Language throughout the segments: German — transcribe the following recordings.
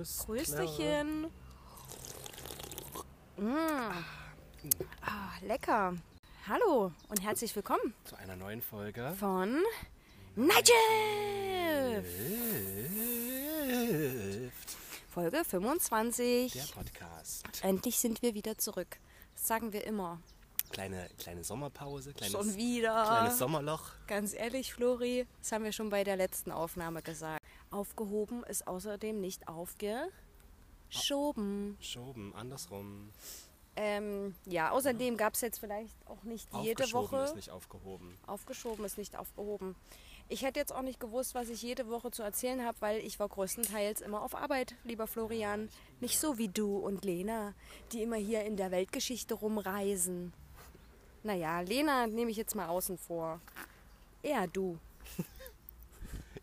Prost. Grüßchen. Mm. Ah, lecker. Hallo und herzlich willkommen Zu einer neuen Folge. von Nigel. Folge 25. Der Podcast. Endlich sind wir wieder zurück. Das sagen wir immer. Kleine, kleine Sommerpause, kleines, Schon wieder. kleines Sommerloch. Ganz ehrlich, Flori, das haben wir schon bei der letzten Aufnahme gesagt. Aufgehoben ist außerdem nicht aufgeschoben. Schoben, andersrum. Ähm, ja, außerdem gab es jetzt vielleicht auch nicht jede Aufgeschoben Woche. ist nicht aufgehoben. Aufgeschoben ist nicht aufgehoben. Ich hätte jetzt auch nicht gewusst, was ich jede Woche zu erzählen habe, weil ich war größtenteils immer auf Arbeit, lieber Florian. Nicht so wie du und Lena, die immer hier in der Weltgeschichte rumreisen. Naja, Lena nehme ich jetzt mal außen vor. Eher du.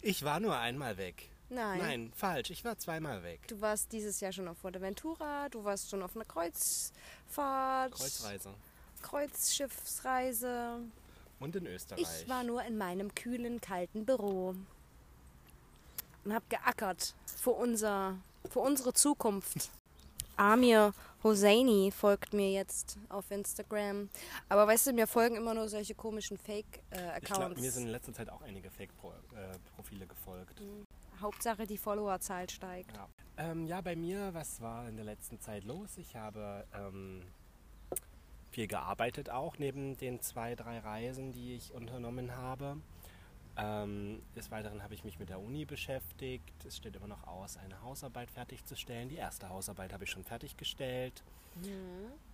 Ich war nur einmal weg. Nein. Nein, falsch. Ich war zweimal weg. Du warst dieses Jahr schon auf Fuerteventura, du warst schon auf einer Kreuzfahrt, Kreuzreise. Kreuzschiffsreise. Und in Österreich. Ich war nur in meinem kühlen, kalten Büro und habe geackert für, unser, für unsere Zukunft. Amir Hosseini folgt mir jetzt auf Instagram. Aber weißt du, mir folgen immer nur solche komischen ich glaube, Fake-Accounts. mir sind in letzter Zeit auch einige Fake-Profile gefolgt. Hauptsache die Followerzahl steigt. Ja. Ähm, ja, bei mir, was war in der letzten Zeit los? Ich habe ähm, viel gearbeitet auch, neben den zwei, drei Reisen, die ich unternommen habe. Ähm, des Weiteren habe ich mich mit der Uni beschäftigt. Es steht immer noch aus, eine Hausarbeit fertigzustellen. Die erste Hausarbeit habe ich schon fertiggestellt.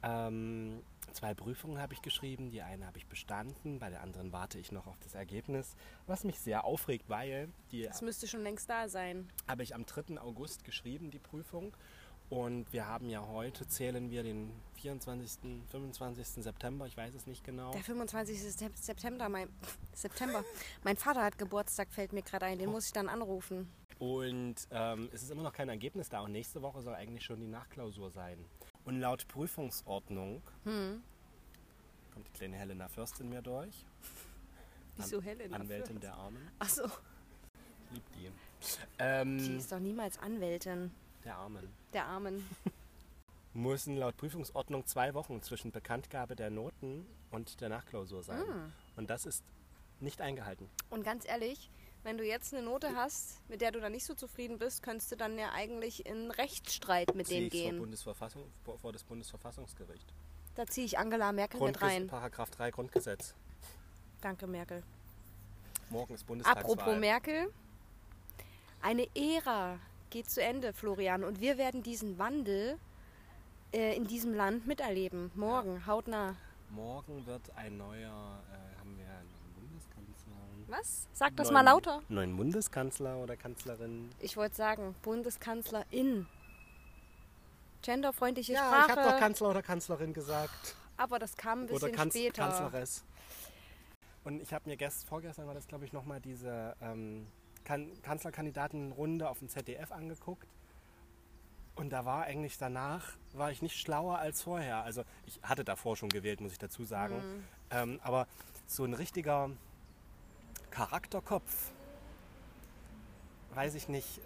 Ähm, zwei Prüfungen habe ich geschrieben. Die eine habe ich bestanden, bei der anderen warte ich noch auf das Ergebnis. Was mich sehr aufregt, weil die Das müsste schon längst da sein. habe ich am 3. August geschrieben, die Prüfung. Und wir haben ja heute, zählen wir den 24., 25. September, ich weiß es nicht genau. Der 25. Sep- September, mein, September. Mein Vater hat Geburtstag, fällt mir gerade ein. Den muss ich dann anrufen. Und ähm, es ist immer noch kein Ergebnis da. Und nächste Woche soll eigentlich schon die Nachklausur sein. Und laut Prüfungsordnung Hm. kommt die kleine Helena Fürst in mir durch. Wieso Helena Anwältin Fürst? der Armen. Achso, Liebt die. die Ähm, ist doch niemals Anwältin der Armen. der Armen. Müssen laut Prüfungsordnung zwei Wochen zwischen Bekanntgabe der Noten und der Nachklausur sein. Ah. Und das ist nicht eingehalten. Und ganz ehrlich, wenn du jetzt eine Note hast, mit der du dann nicht so zufrieden bist, könntest du dann ja eigentlich in Rechtsstreit mit denen ich vor, gehen. Bundesverfassung, vor, das Bundesverfassungsgericht. Da ziehe ich Angela Merkel mit Grundges rein. Paragraph 3 Grundgesetz. Danke, Merkel. Morgen ist Bundestagswahl. Apropos Merkel, eine Ära geht zu Ende, Florian, und wir werden diesen Wandel äh, in diesem Land miterleben. Morgen, hautnah. Morgen wird ein neuer, äh, haben wir einen Bundeskanzler. Was? Sag das Neuen- mal lauter. Neuen Bundeskanzler oder Kanzlerin. Ich wollte sagen, Bundeskanzlerin. Genderfreundliche Ja, Sprache. ich habe doch Kanzler oder Kanzlerin gesagt. aber das kam ein Oder bisschen Kanz später. Kanzleres. Und ich habe mir gest vorgestern war das, glaube ich, nochmal diese ähm, kan Kanzlerkandidatenrunde auf dem ZDF angeguckt. Und da war eigentlich danach, war ich nicht schlauer als vorher. Also ich hatte davor schon gewählt, muss ich dazu sagen. Mhm. Ähm, aber so ein richtiger Charakterkopf, weiß ich nicht,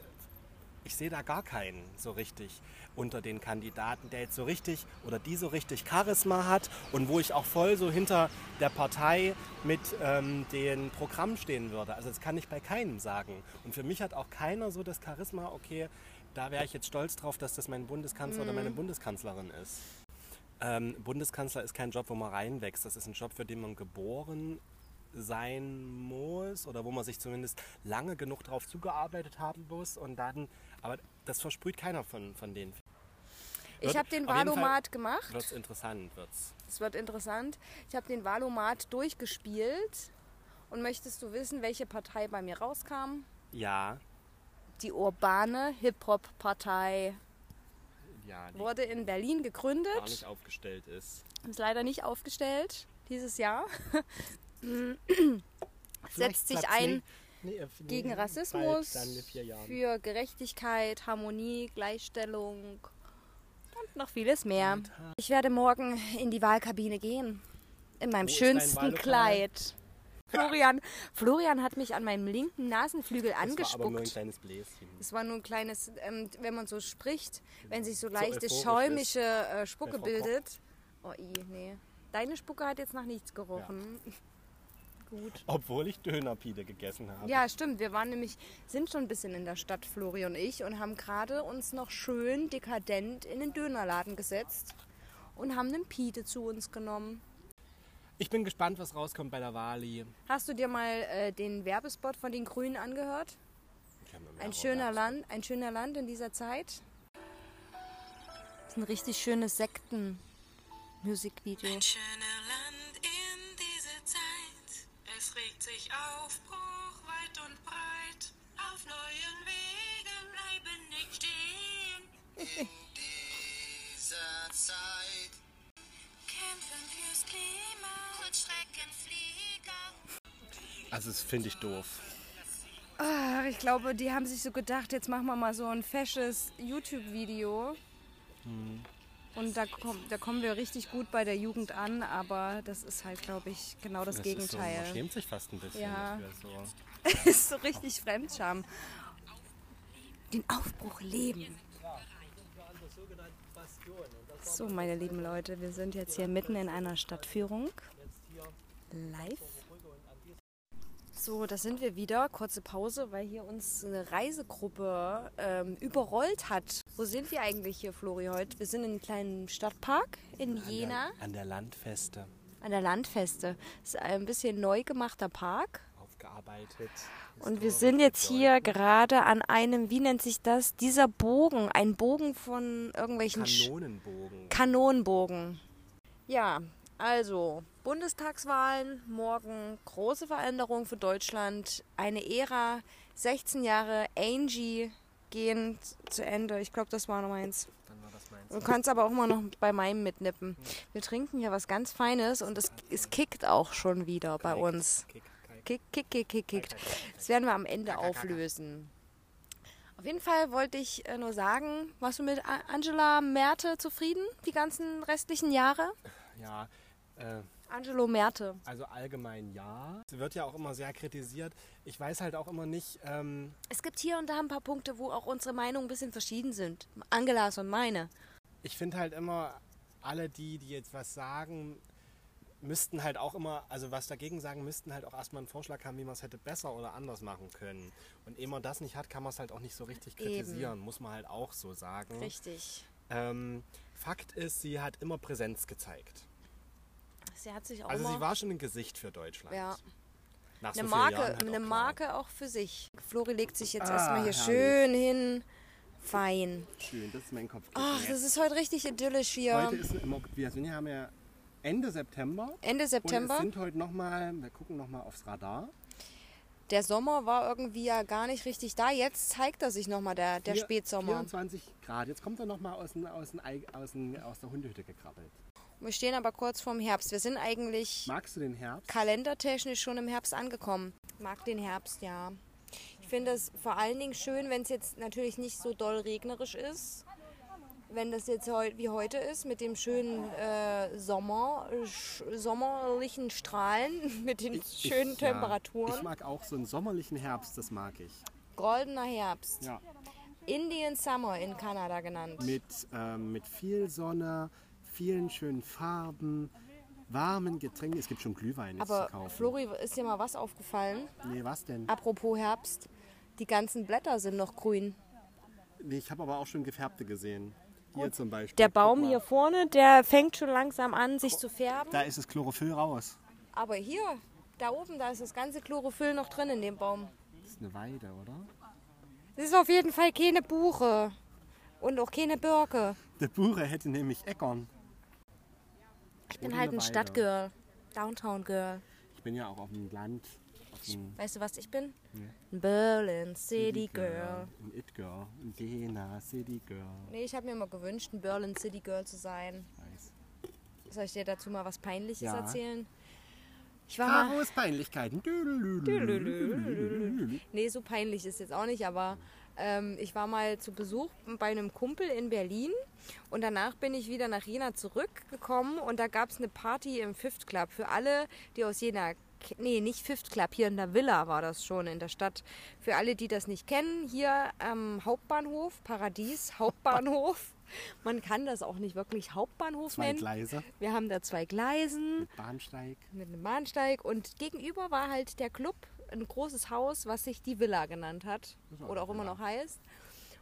ich sehe da gar keinen so richtig unter den Kandidaten, der jetzt so richtig oder die so richtig Charisma hat und wo ich auch voll so hinter der Partei mit ähm, dem Programm stehen würde. Also das kann ich bei keinem sagen. Und für mich hat auch keiner so das Charisma, okay, da wäre ich jetzt stolz drauf, dass das mein Bundeskanzler oder meine Bundeskanzlerin ist. Ähm, Bundeskanzler ist kein Job, wo man reinwächst. Das ist ein Job, für den man geboren sein muss oder wo man sich zumindest lange genug darauf zugearbeitet haben muss und dann, aber das versprüht keiner von, von denen. Ich habe den Valomat gemacht. Wird's interessant, wird's. Es wird interessant. Ich habe den Valomat durchgespielt. Und möchtest du wissen, welche Partei bei mir rauskam? Ja, Die urbane Hip-Hop-Partei ja, wurde in Berlin gegründet. gar nicht aufgestellt ist. Ist leider nicht aufgestellt dieses Jahr. Setzt sich ein nee, nee, äh, gegen nee, Rassismus, für Gerechtigkeit, Harmonie, Gleichstellung und noch vieles mehr. Ich werde morgen in die Wahlkabine gehen. In meinem Wo schönsten? Kleid. Florian, Florian hat mich an meinem linken Nasenflügel Das war aber nur ein angespuckt. kleines Bläschen. Es war nur ein kleines, ähm, wenn man so spricht, wenn sich so leichte euphorisch schäumische äh, Spucke bildet. Oh, i, nee. Deine Spucke hat jetzt nach nichts gerochen. Gut. Obwohl ich Dönerpide gegessen habe. Ja, stimmt. Wir waren nämlich, sind schon ein bisschen in der Stadt, Flori und ich, und haben gerade uns noch schön dekadent in den Dönerladen gesetzt und haben einen Pite zu uns genommen. Ich bin gespannt, was rauskommt bei der Wali. Hast du dir mal äh, den Werbespot von den Grünen angehört? Ein schöner Land, ein schöner Land in dieser Zeit. Das ist ein richtig schönes Sekten-Musikvideo. Ein schöner Aufbruch weit und breit. Auf neuen Wegen bleiben nicht stehen. dieser Zeit. Kämpfen fürs Klima. Kurzstreckenflieger. Also, das finde ich doof. Ah, ich glaube, die haben sich so gedacht, jetzt machen wir mal so ein fesches YouTube-Video. Und da, komm, da kommen wir richtig gut bei der Jugend an, aber das ist halt, glaube ich, genau das, Ist so, man Gegenteil. schämt sich fast ein bisschen Ja. dafür. So. Das ist so richtig Fremdscham. Den Aufbruch leben. So, meine lieben Leute, wir sind jetzt hier mitten in einer Stadtführung. Live. So, da sind wir wieder. Kurze Pause, weil hier uns eine Reisegruppe ähm, überrollt hat. Wo sind wir eigentlich hier, Flori, heute? Wir sind in einem kleinen Stadtpark in Jena An der Landfeste an der Landfeste. Das ist ein bisschen neu gemachter Park. aufgearbeitet. Und wir sind jetzt hier gerade an einem, wie nennt sich das? Dieser Bogen, ein Bogen von irgendwelchen Sch- Kanonenbogen. Kanonenbogen. Ja, also Bundestagswahlen, morgen große Veränderung für Deutschland, eine Ära, 16 Jahre Angie gehen zu Ende. Ich glaube, das war noch meins. Dann war das meins. Du kannst aber auch immer noch bei meinem mitnippen. Wir trinken hier was ganz Feines und es, es kickt auch schon wieder bei uns. Kick, kick. Kick, kick, kick. Das werden wir am Ende auflösen. Auf jeden Fall wollte ich äh, nur sagen, warst du mit Angela Merte zufrieden, die ganzen restlichen Jahre? Ja, äh, Angelo Merte. also allgemein ja. Es wird ja auch immer sehr kritisiert. Ich weiß halt auch immer nicht, ähm, Es gibt hier und da ein paar Punkte, wo auch unsere Meinungen ein bisschen verschieden sind. Angelas und meine. ich finde halt immer, alle die, die jetzt was sagen, müssten halt auch immer, also was dagegen sagen, müssten halt auch erstmal einen Vorschlag haben, wie man es hätte besser oder anders machen können. Und ehe man das nicht hat, kann man es halt auch nicht so richtig Eben. kritisieren, muss man halt auch so sagen. Richtig. Ähm, Fakt ist, sie hat immer Präsenz gezeigt. Sie hat sich auch Also sie war schon ein Gesicht für Deutschland. Ja. Nach so eine vielen Marke, halt eine auch. Marke auch für sich. Flori legt sich jetzt Ah, erstmal hier herrlich. schön hin. Fein. Schön, das ist mein Kopf. Ach, das ist heute richtig idyllisch hier. Heute ist im wir sind ja, haben ja Ende September. Ende Und es September. sind heute nochmal, wir gucken nochmal aufs Radar. Der Sommer war irgendwie ja gar nicht richtig da. Jetzt zeigt er sich nochmal, der, der Vier- Spätsommer. 24 Grad. Jetzt kommt er nochmal aus, den- aus, den aus, den- aus der Hundehütte gekrabbelt. Wir stehen aber kurz vorm Herbst. Wir sind eigentlich Magst du den Herbst? kalendertechnisch schon im Herbst angekommen. Mag den Herbst, ja. Ich finde es vor allen Dingen schön, wenn es jetzt natürlich nicht so doll regnerisch ist. Wenn das jetzt heu wie heute ist, mit dem schönen äh, Sommer, sommerlichen Strahlen, mit den schönen Ich- ja, Temperaturen. ich mag auch so einen sommerlichen Herbst, das mag ich. Goldener Herbst. Ja. Indian Summer in Kanada genannt. Mit, ähm, mit viel Sonne, vielen schönen Farben, warmen Getränken. Es gibt schon Glühwein jetzt Aber zu kaufen. Flori, ist dir mal was aufgefallen? Nee, was denn? Apropos Herbst. Die ganzen Blätter sind noch grün. Nee, ich habe aber auch schon gefärbte gesehen. Hier zum Beispiel. Der Baum hier vorne, der fängt schon langsam an, sich zu färben. Da ist das Chlorophyll raus. Aber hier, da oben, da ist das ganze Chlorophyll noch drin in dem Baum. Das ist eine Weide, oder? Das ist auf jeden Fall keine Buche. Und auch keine Birke. Der Buche hätte nämlich Eckern. Ich bin halt ein Stadtgirl. Downtown Girl. Ich bin ja auch auf dem Land. Auf dem Weißt du, was ich bin? Ein Berlin City Girl. Ein It Girl. Ein Jena City Girl. Nee, ich habe mir immer gewünscht, ein Berlin City Girl zu sein. Weiß. Soll ich dir dazu mal was Peinliches Ja. erzählen? Ich war mal. Karos Peinlichkeiten. Nee, so peinlich ist jetzt auch nicht, aber ähm, ich war mal zu Besuch bei einem Kumpel in Berlin und danach bin ich wieder nach Jena zurückgekommen und da gab es eine Party im Fifth Club für alle, die aus Jena nee, nicht Fifth Club, hier in der Villa war das schon in der Stadt. Für alle, die das nicht kennen, hier am Hauptbahnhof, Paradies, Hauptbahnhof. Man kann das auch nicht wirklich Hauptbahnhof Zwei nennen. Gleise Wir haben da zwei Gleisen mit Bahnsteig. mit einem Bahnsteig und gegenüber war halt der Club, ein großes Haus, was sich die Villa genannt hat oder auch immer noch heißt.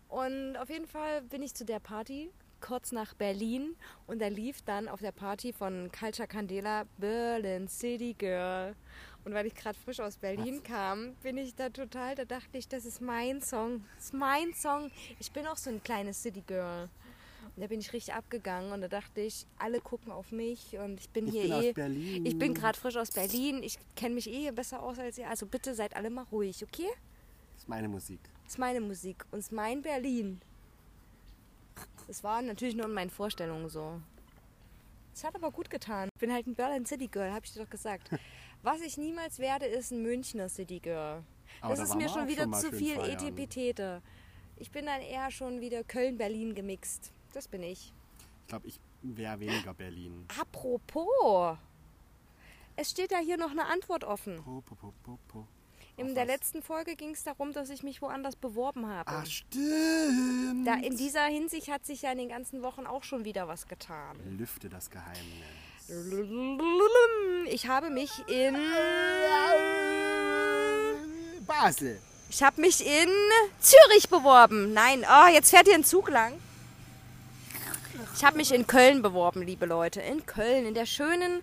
Und auf jeden Fall bin ich zu der Party kurz nach Berlin und da lief dann auf der Party von Culture Candela Berlin City Girl. Und weil ich gerade frisch aus Berlin kam, bin ich da total, da dachte ich, das ist mein Song. Das ist mein Song. Ich bin auch so ein kleines City Girl. Da bin ich richtig abgegangen und da dachte ich, alle gucken auf mich und ich bin Ich hier bin aus eh. Berlin. Ich bin gerade frisch aus Berlin. Ich kenne mich eh besser aus als ihr. Also bitte seid alle mal ruhig, okay? Das ist meine Musik. Das ist meine Musik und es ist mein Berlin. Das war natürlich nur in meinen Vorstellungen so. Es hat aber gut getan. Ich bin halt ein Berlin City Girl, habe ich dir doch gesagt. Was ich niemals werde, ist ein Münchner City Girl. Aber das da ist mir schon wieder schon zu viel. Etipetete. Ich bin dann eher schon wieder Köln-Berlin gemixt. Das bin ich. Ich glaube, ich wäre weniger Berlin. Apropos, es steht da hier noch eine Antwort offen. Po, po, po. In der was? letzten Folge ging es darum, dass ich mich woanders beworben habe. Ah, stimmt. Da in dieser Hinsicht hat sich ja in den ganzen Wochen auch schon wieder was getan. Lüfte das Geheimnis. Ich habe mich in Basel. ich habe mich in Zürich beworben. Nein, oh, jetzt fährt hier ein Zug lang. Ich habe mich in Köln beworben, liebe Leute. In Köln, in der schönen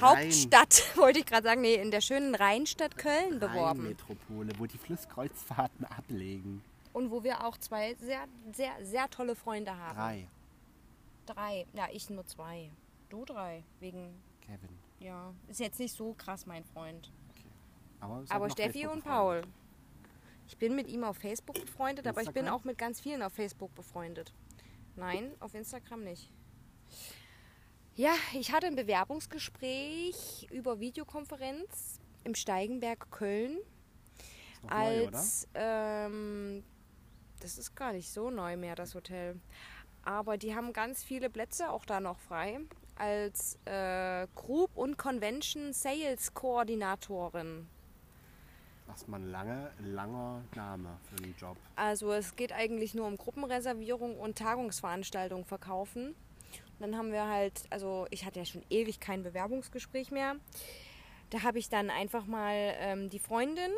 Hauptstadt, wollte ich gerade sagen, nee, in der schönen Rheinstadt Köln beworben. Rheinmetropole, wo die Flusskreuzfahrten ablegen. Und wo wir auch zwei sehr, sehr, sehr tolle Freunde haben. Drei. Drei. Ja, ich nur zwei. Du drei. Wegen, Kevin. ja, ist jetzt nicht so krass, mein Freund. Aber, seid Aber noch Steffi Facebook und Paul. Ich bin mit ihm auf Facebook befreundet, aber ich bin Instagram? auch mit ganz vielen auf Facebook befreundet. Nein, auf Instagram nicht. Ja, ich hatte ein Bewerbungsgespräch über Videokonferenz im Steigenberg Köln noch neu, als ähm, das ist gar nicht so neu mehr das Hotel, aber die haben ganz viele Plätze auch da noch frei als äh, Group und Convention Sales Koordinatorin. Was man lange, langer Name für den Job. Also es geht eigentlich nur um Gruppenreservierung und Tagungsveranstaltungen verkaufen. Und dann haben wir halt, also ich hatte ja schon ewig kein Bewerbungsgespräch mehr. Da habe ich dann einfach mal ähm, die Freundin,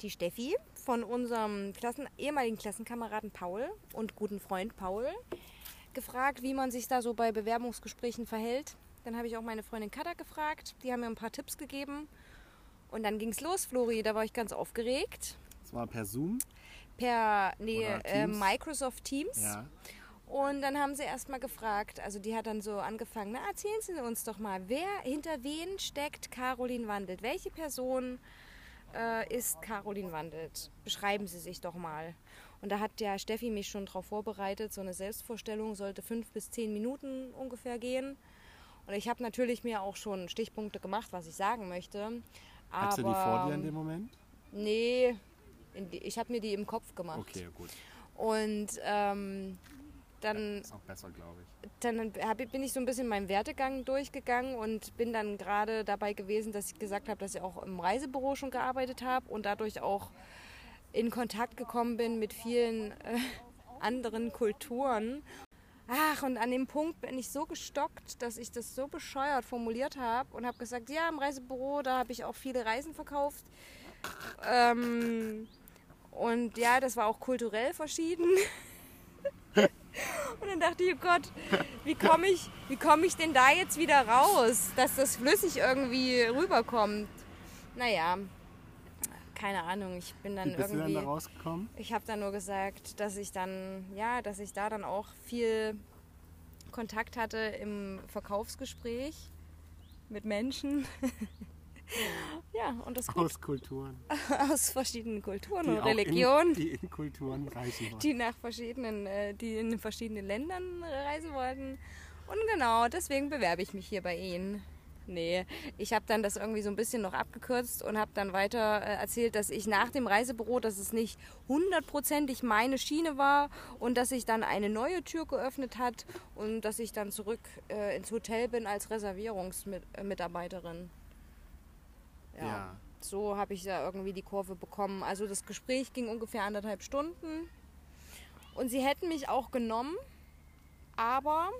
die Steffi, von unserem Klassen, ehemaligen Klassenkameraden Paul und guten Freund Paul gefragt, wie man sich da so bei Bewerbungsgesprächen verhält. Dann habe ich auch meine Freundin Kada gefragt. Die haben mir ein paar Tipps gegeben. Und dann ging es los, Flori. Da war ich ganz aufgeregt. Das war per Zoom. Per nee, äh? Microsoft Teams. Ja. Und dann haben sie erst mal gefragt, also die hat dann so angefangen, na erzählen Sie uns doch mal, wer hinter wen steckt Caroline Wandelt? Welche Person äh, ist Caroline Wandelt? Beschreiben Sie sich doch mal. Und da hat ja Steffi mich schon darauf vorbereitet, so eine Selbstvorstellung sollte fünf bis zehn Minuten ungefähr gehen. Und ich habe natürlich mir auch schon Stichpunkte gemacht, was ich sagen möchte. Hattest du die vor dir in dem Moment? Nee, ich habe mir die im Kopf gemacht. Okay, gut. Und ähm, dann, Ist auch besser, glaube ich. dann hab, bin ich so ein bisschen meinen Werdegang durchgegangen und bin dann gerade dabei gewesen, dass ich gesagt habe, dass ich auch im Reisebüro schon gearbeitet habe und dadurch auch in Kontakt gekommen bin mit vielen äh, anderen Kulturen. Ach, und an dem Punkt bin ich so gestockt, dass ich das so bescheuert formuliert habe und habe gesagt, ja, im Reisebüro, da habe ich auch viele Reisen verkauft. Ähm, und ja, das war auch kulturell verschieden. Und dann dachte ich, oh Gott, wie komme ich, komm ich denn da jetzt wieder raus, dass das flüssig irgendwie rüberkommt? Naja, keine Ahnung, ich bin dann Wie bist du dann irgendwie. da rausgekommen? Ich habe dann nur gesagt, dass ich dann, ja, dass ich da dann auch viel Kontakt hatte im Verkaufsgespräch mit Menschen. ja, und das gut Aus Kulturen. aus verschiedenen Kulturen die und Religionen, In, die in Kulturen reisen wollen. die nach verschiedenen, äh, die in verschiedenen Ländern reisen wollten. Und genau, deswegen bewerbe ich mich hier bei Ihnen. Nee, ich habe dann das irgendwie so ein bisschen noch abgekürzt und habe dann weiter äh, erzählt, dass ich nach dem Reisebüro, dass es nicht hundertprozentig meine Schiene war und dass sich dann eine neue Tür geöffnet hat und dass ich dann zurück äh, ins Hotel bin als Reservierungsmitarbeiterin. Ja. So habe ich da irgendwie die Kurve bekommen. Also das Gespräch ging ungefähr anderthalb Stunden. Und sie hätten mich auch genommen, aber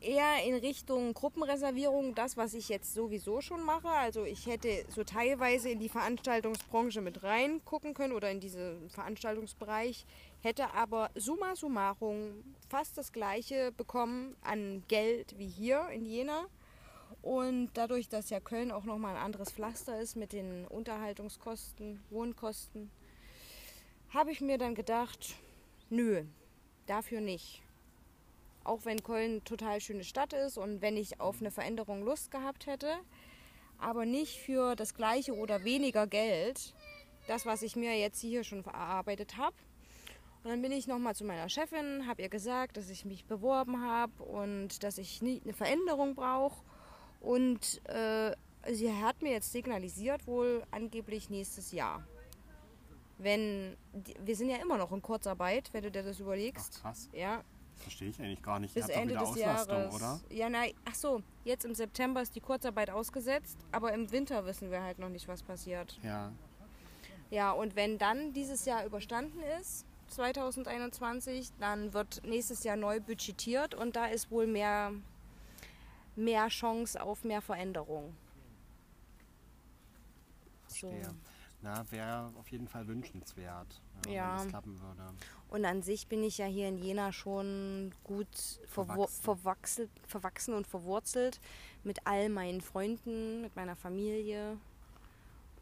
eher in Richtung Gruppenreservierung, das, was ich jetzt sowieso schon mache. Also ich hätte so teilweise in die Veranstaltungsbranche mit reingucken können oder in diesen Veranstaltungsbereich, hätte aber summa summarum fast das gleiche bekommen an Geld wie hier in Jena. Und dadurch, dass ja Köln auch nochmal ein anderes Pflaster ist mit den Unterhaltungskosten, Wohnkosten, habe ich mir dann gedacht, nö, dafür nicht. Auch wenn Köln eine total schöne Stadt ist und wenn ich auf eine Veränderung Lust gehabt hätte, aber nicht für das gleiche oder weniger Geld, das, was ich mir jetzt hier schon erarbeitet habe. Und dann bin ich nochmal zu meiner Chefin, habe ihr gesagt, dass ich mich beworben habe und dass ich eine Veränderung brauche. Und äh, sie hat mir jetzt signalisiert, wohl angeblich nächstes Jahr. Wenn, wir sind ja immer noch in Kurzarbeit, wenn du dir das überlegst. Ach, krass. Ja, Verstehe ich eigentlich gar nicht. bis Ihr habt Ende doch des wieder Auslastung, Jahres. oder? Ja, nein, ach so, jetzt im September ist die Kurzarbeit ausgesetzt, aber im Winter wissen wir halt noch nicht, was passiert. Ja. Ja, und wenn dann dieses Jahr überstanden ist, 2021, dann wird nächstes Jahr neu budgetiert und da ist wohl mehr, mehr Chance auf mehr Veränderung. So. Verstehe. Na, wäre auf jeden Fall wünschenswert, ja, Ja. wenn das klappen würde. Und an sich bin ich ja hier in Jena schon gut Verwachsen. verwachselt, verwachsen und verwurzelt mit all meinen Freunden, mit meiner Familie.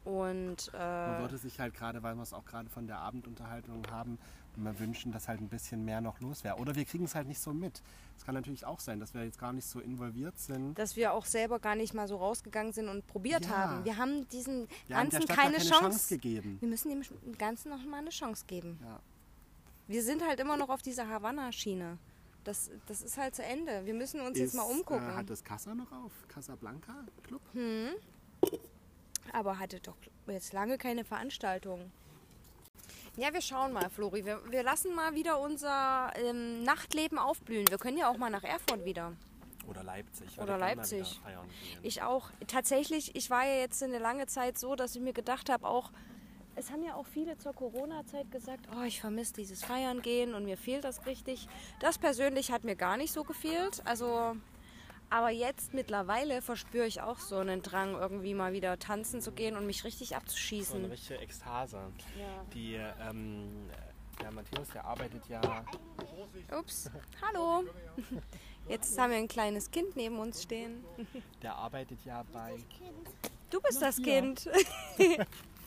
Und Man äh, würde sich halt gerade, weil wir es auch gerade von der Abendunterhaltung haben, immer wünschen, dass halt ein bisschen mehr noch los wäre. Oder wir kriegen es halt nicht so mit. Es kann natürlich auch sein, dass wir jetzt gar nicht so involviert sind. dass wir auch selber gar nicht mal so rausgegangen sind und probiert Ja. haben. Wir haben diesen Wir haben Ganzen Stadt keine, keine Chance. Chance gegeben. Wir müssen dem Ganzen noch mal eine Chance geben. Ja. Wir sind halt immer noch auf dieser Havanna-Schiene. Das, das ist halt zu Ende. Wir müssen uns jetzt mal Ist, umgucken. Äh, hat das Casa noch auf? Casablanca Club? Aber hatte doch jetzt lange keine Veranstaltung. Ja, wir schauen mal, Flori. Wir, wir lassen mal wieder unser ähm, Nachtleben aufblühen. Wir können ja auch mal nach Erfurt wieder. Oder Leipzig. Oder Leipzig. Ich auch. Tatsächlich, ich war ja jetzt eine lange Zeit so, dass ich mir gedacht habe, auch, es haben ja auch viele zur Corona-Zeit gesagt, oh, ich vermisse dieses Feiern gehen und mir fehlt das richtig. Das persönlich hat mir gar nicht so gefehlt. Also, aber jetzt mittlerweile verspüre ich auch so einen Drang, irgendwie mal wieder tanzen zu gehen und mich richtig so abzuschießen. eine richtige Ekstase. Ja. Die, ähm, der Matthäus, der arbeitet ja Ups, hallo. Jetzt haben wir ein kleines Kind neben uns stehen. Der arbeitet ja bei, Du bist das Kind.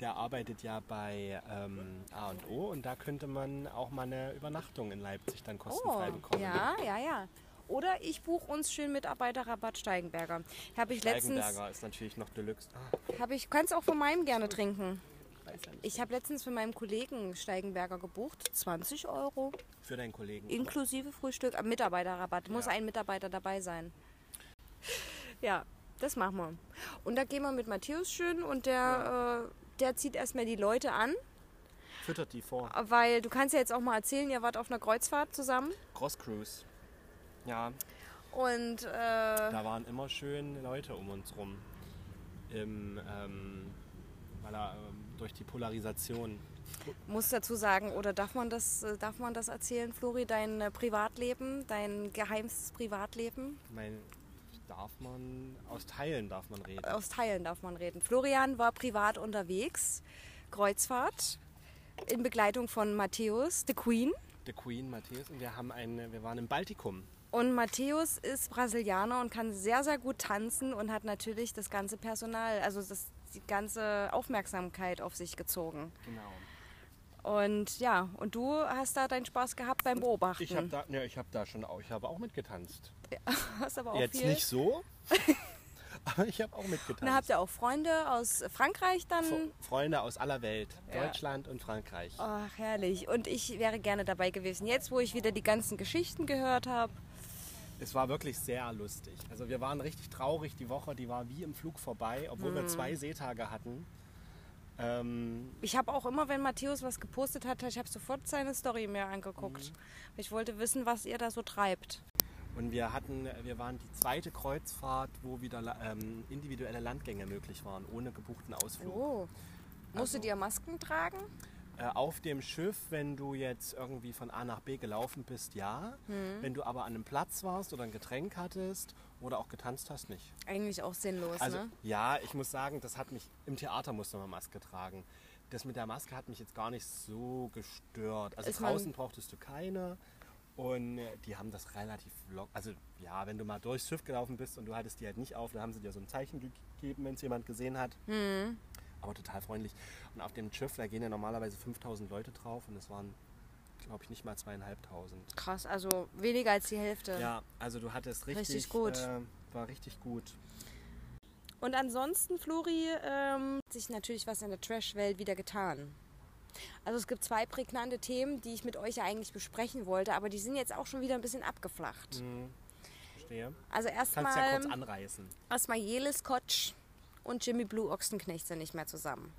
der arbeitet ja bei ähm, A und da könnte man auch mal eine Übernachtung in Leipzig dann Oh, kostenfrei bekommen. ja, ja, ja. Oder ich buche uns schön Mitarbeiterrabatt Steigenberger. Habe ich letztens, Steigenberger ist natürlich noch Deluxe. Ah, habe ich, kannst auch von meinem gerne trinken. ja. Ich habe letztens für meinen Kollegen Steigenberger gebucht, 20 Euro Für deinen Kollegen. inklusive Frühstück, äh, Mitarbeiterrabatt. Muss Ja. ein Mitarbeiter dabei sein. Ja, das machen wir. Und da gehen wir mit Matthäus schön und der, äh, der zieht erstmal die Leute an. Füttert die vor. Weil du kannst ja jetzt auch mal erzählen, ihr wart auf einer Kreuzfahrt zusammen. Cross Cruise. Ja, Und äh, da waren immer schön Leute um uns rum. Im, ähm, weil er ähm, durch die Polarisation. muss dazu sagen, oder darf man das, äh, darf man das erzählen, Flori, dein äh, Privatleben, dein geheimstes Privatleben? Mein, darf man, aus Teilen darf man reden. Aus Teilen darf man reden. Florian war privat unterwegs, Kreuzfahrt, in Begleitung von Matthäus, the Queen. The Queen, Matthäus, und wir, haben eine, wir waren im Baltikum. Und Matthäus ist Brasilianer und kann sehr, sehr gut tanzen und hat natürlich das ganze Personal, also das, die ganze Aufmerksamkeit auf sich gezogen. Genau. Und ja, und du hast da deinen Spaß gehabt beim Beobachten. Ich habe da, ja, ich hab da schon auch, ich habe auch mitgetanzt. hast aber auch Jetzt viel. nicht so, aber ich habe auch mitgetanzt. Und da habt ihr auch Freunde aus Frankreich dann? Fre- Freunde aus aller Welt, Ja. Deutschland und Frankreich. Ach, herrlich. Und ich wäre gerne dabei gewesen. Jetzt, wo ich wieder die ganzen Geschichten gehört habe. Es war wirklich sehr lustig. Also wir waren richtig traurig. Die Woche, die war wie im Flug vorbei, obwohl Hm. wir zwei Seetage hatten. Ähm, Ich habe auch immer, wenn Matthäus was gepostet hat, ich habe sofort seine Story mir angeguckt. Ich wollte wissen, was ihr da so treibt. Und wir hatten, wir waren die zweite Kreuzfahrt, wo wieder ähm, individuelle Landgänge möglich waren, ohne gebuchten Ausflug. Oh. Musstet Also- ihr Masken tragen? Äh, auf dem Schiff, wenn du jetzt irgendwie von A nach B gelaufen bist, ja. Hm. Wenn du aber an einem Platz warst oder ein Getränk hattest oder auch getanzt hast, nicht. Eigentlich auch sinnlos, Also ne? ja, ich muss sagen, das hat mich, im Theater musste man Maske tragen. Das mit der Maske hat mich jetzt gar nicht so gestört. Also Ist draußen brauchtest du keine. Und äh, die haben das relativ locker. Also ja, wenn du mal durchs Schiff gelaufen bist und du hattest die halt nicht auf, dann haben sie dir so ein Zeichen gegeben, wenn es jemand gesehen hat. Hm. Aber total freundlich. Und auf dem Schiff, da gehen ja normalerweise 5000 Leute drauf und es waren, glaube ich, nicht mal zweieinhalbtausend. Krass, also weniger als die Hälfte. Ja, also du hattest richtig, Richtig gut. Äh, war richtig gut. Und ansonsten, Flori, ähm, hat sich natürlich was in der Trash-Welt wieder getan. Also es gibt zwei prägnante Themen, die ich mit euch ja eigentlich besprechen wollte, aber die sind jetzt auch schon wieder ein bisschen abgeflacht. Mhm. Verstehe. Also Kannst ja kurz erstmal anreißen. erstmal Jelis Kotsch und Jimmy Blue Ochsenknecht sind nicht mehr zusammen.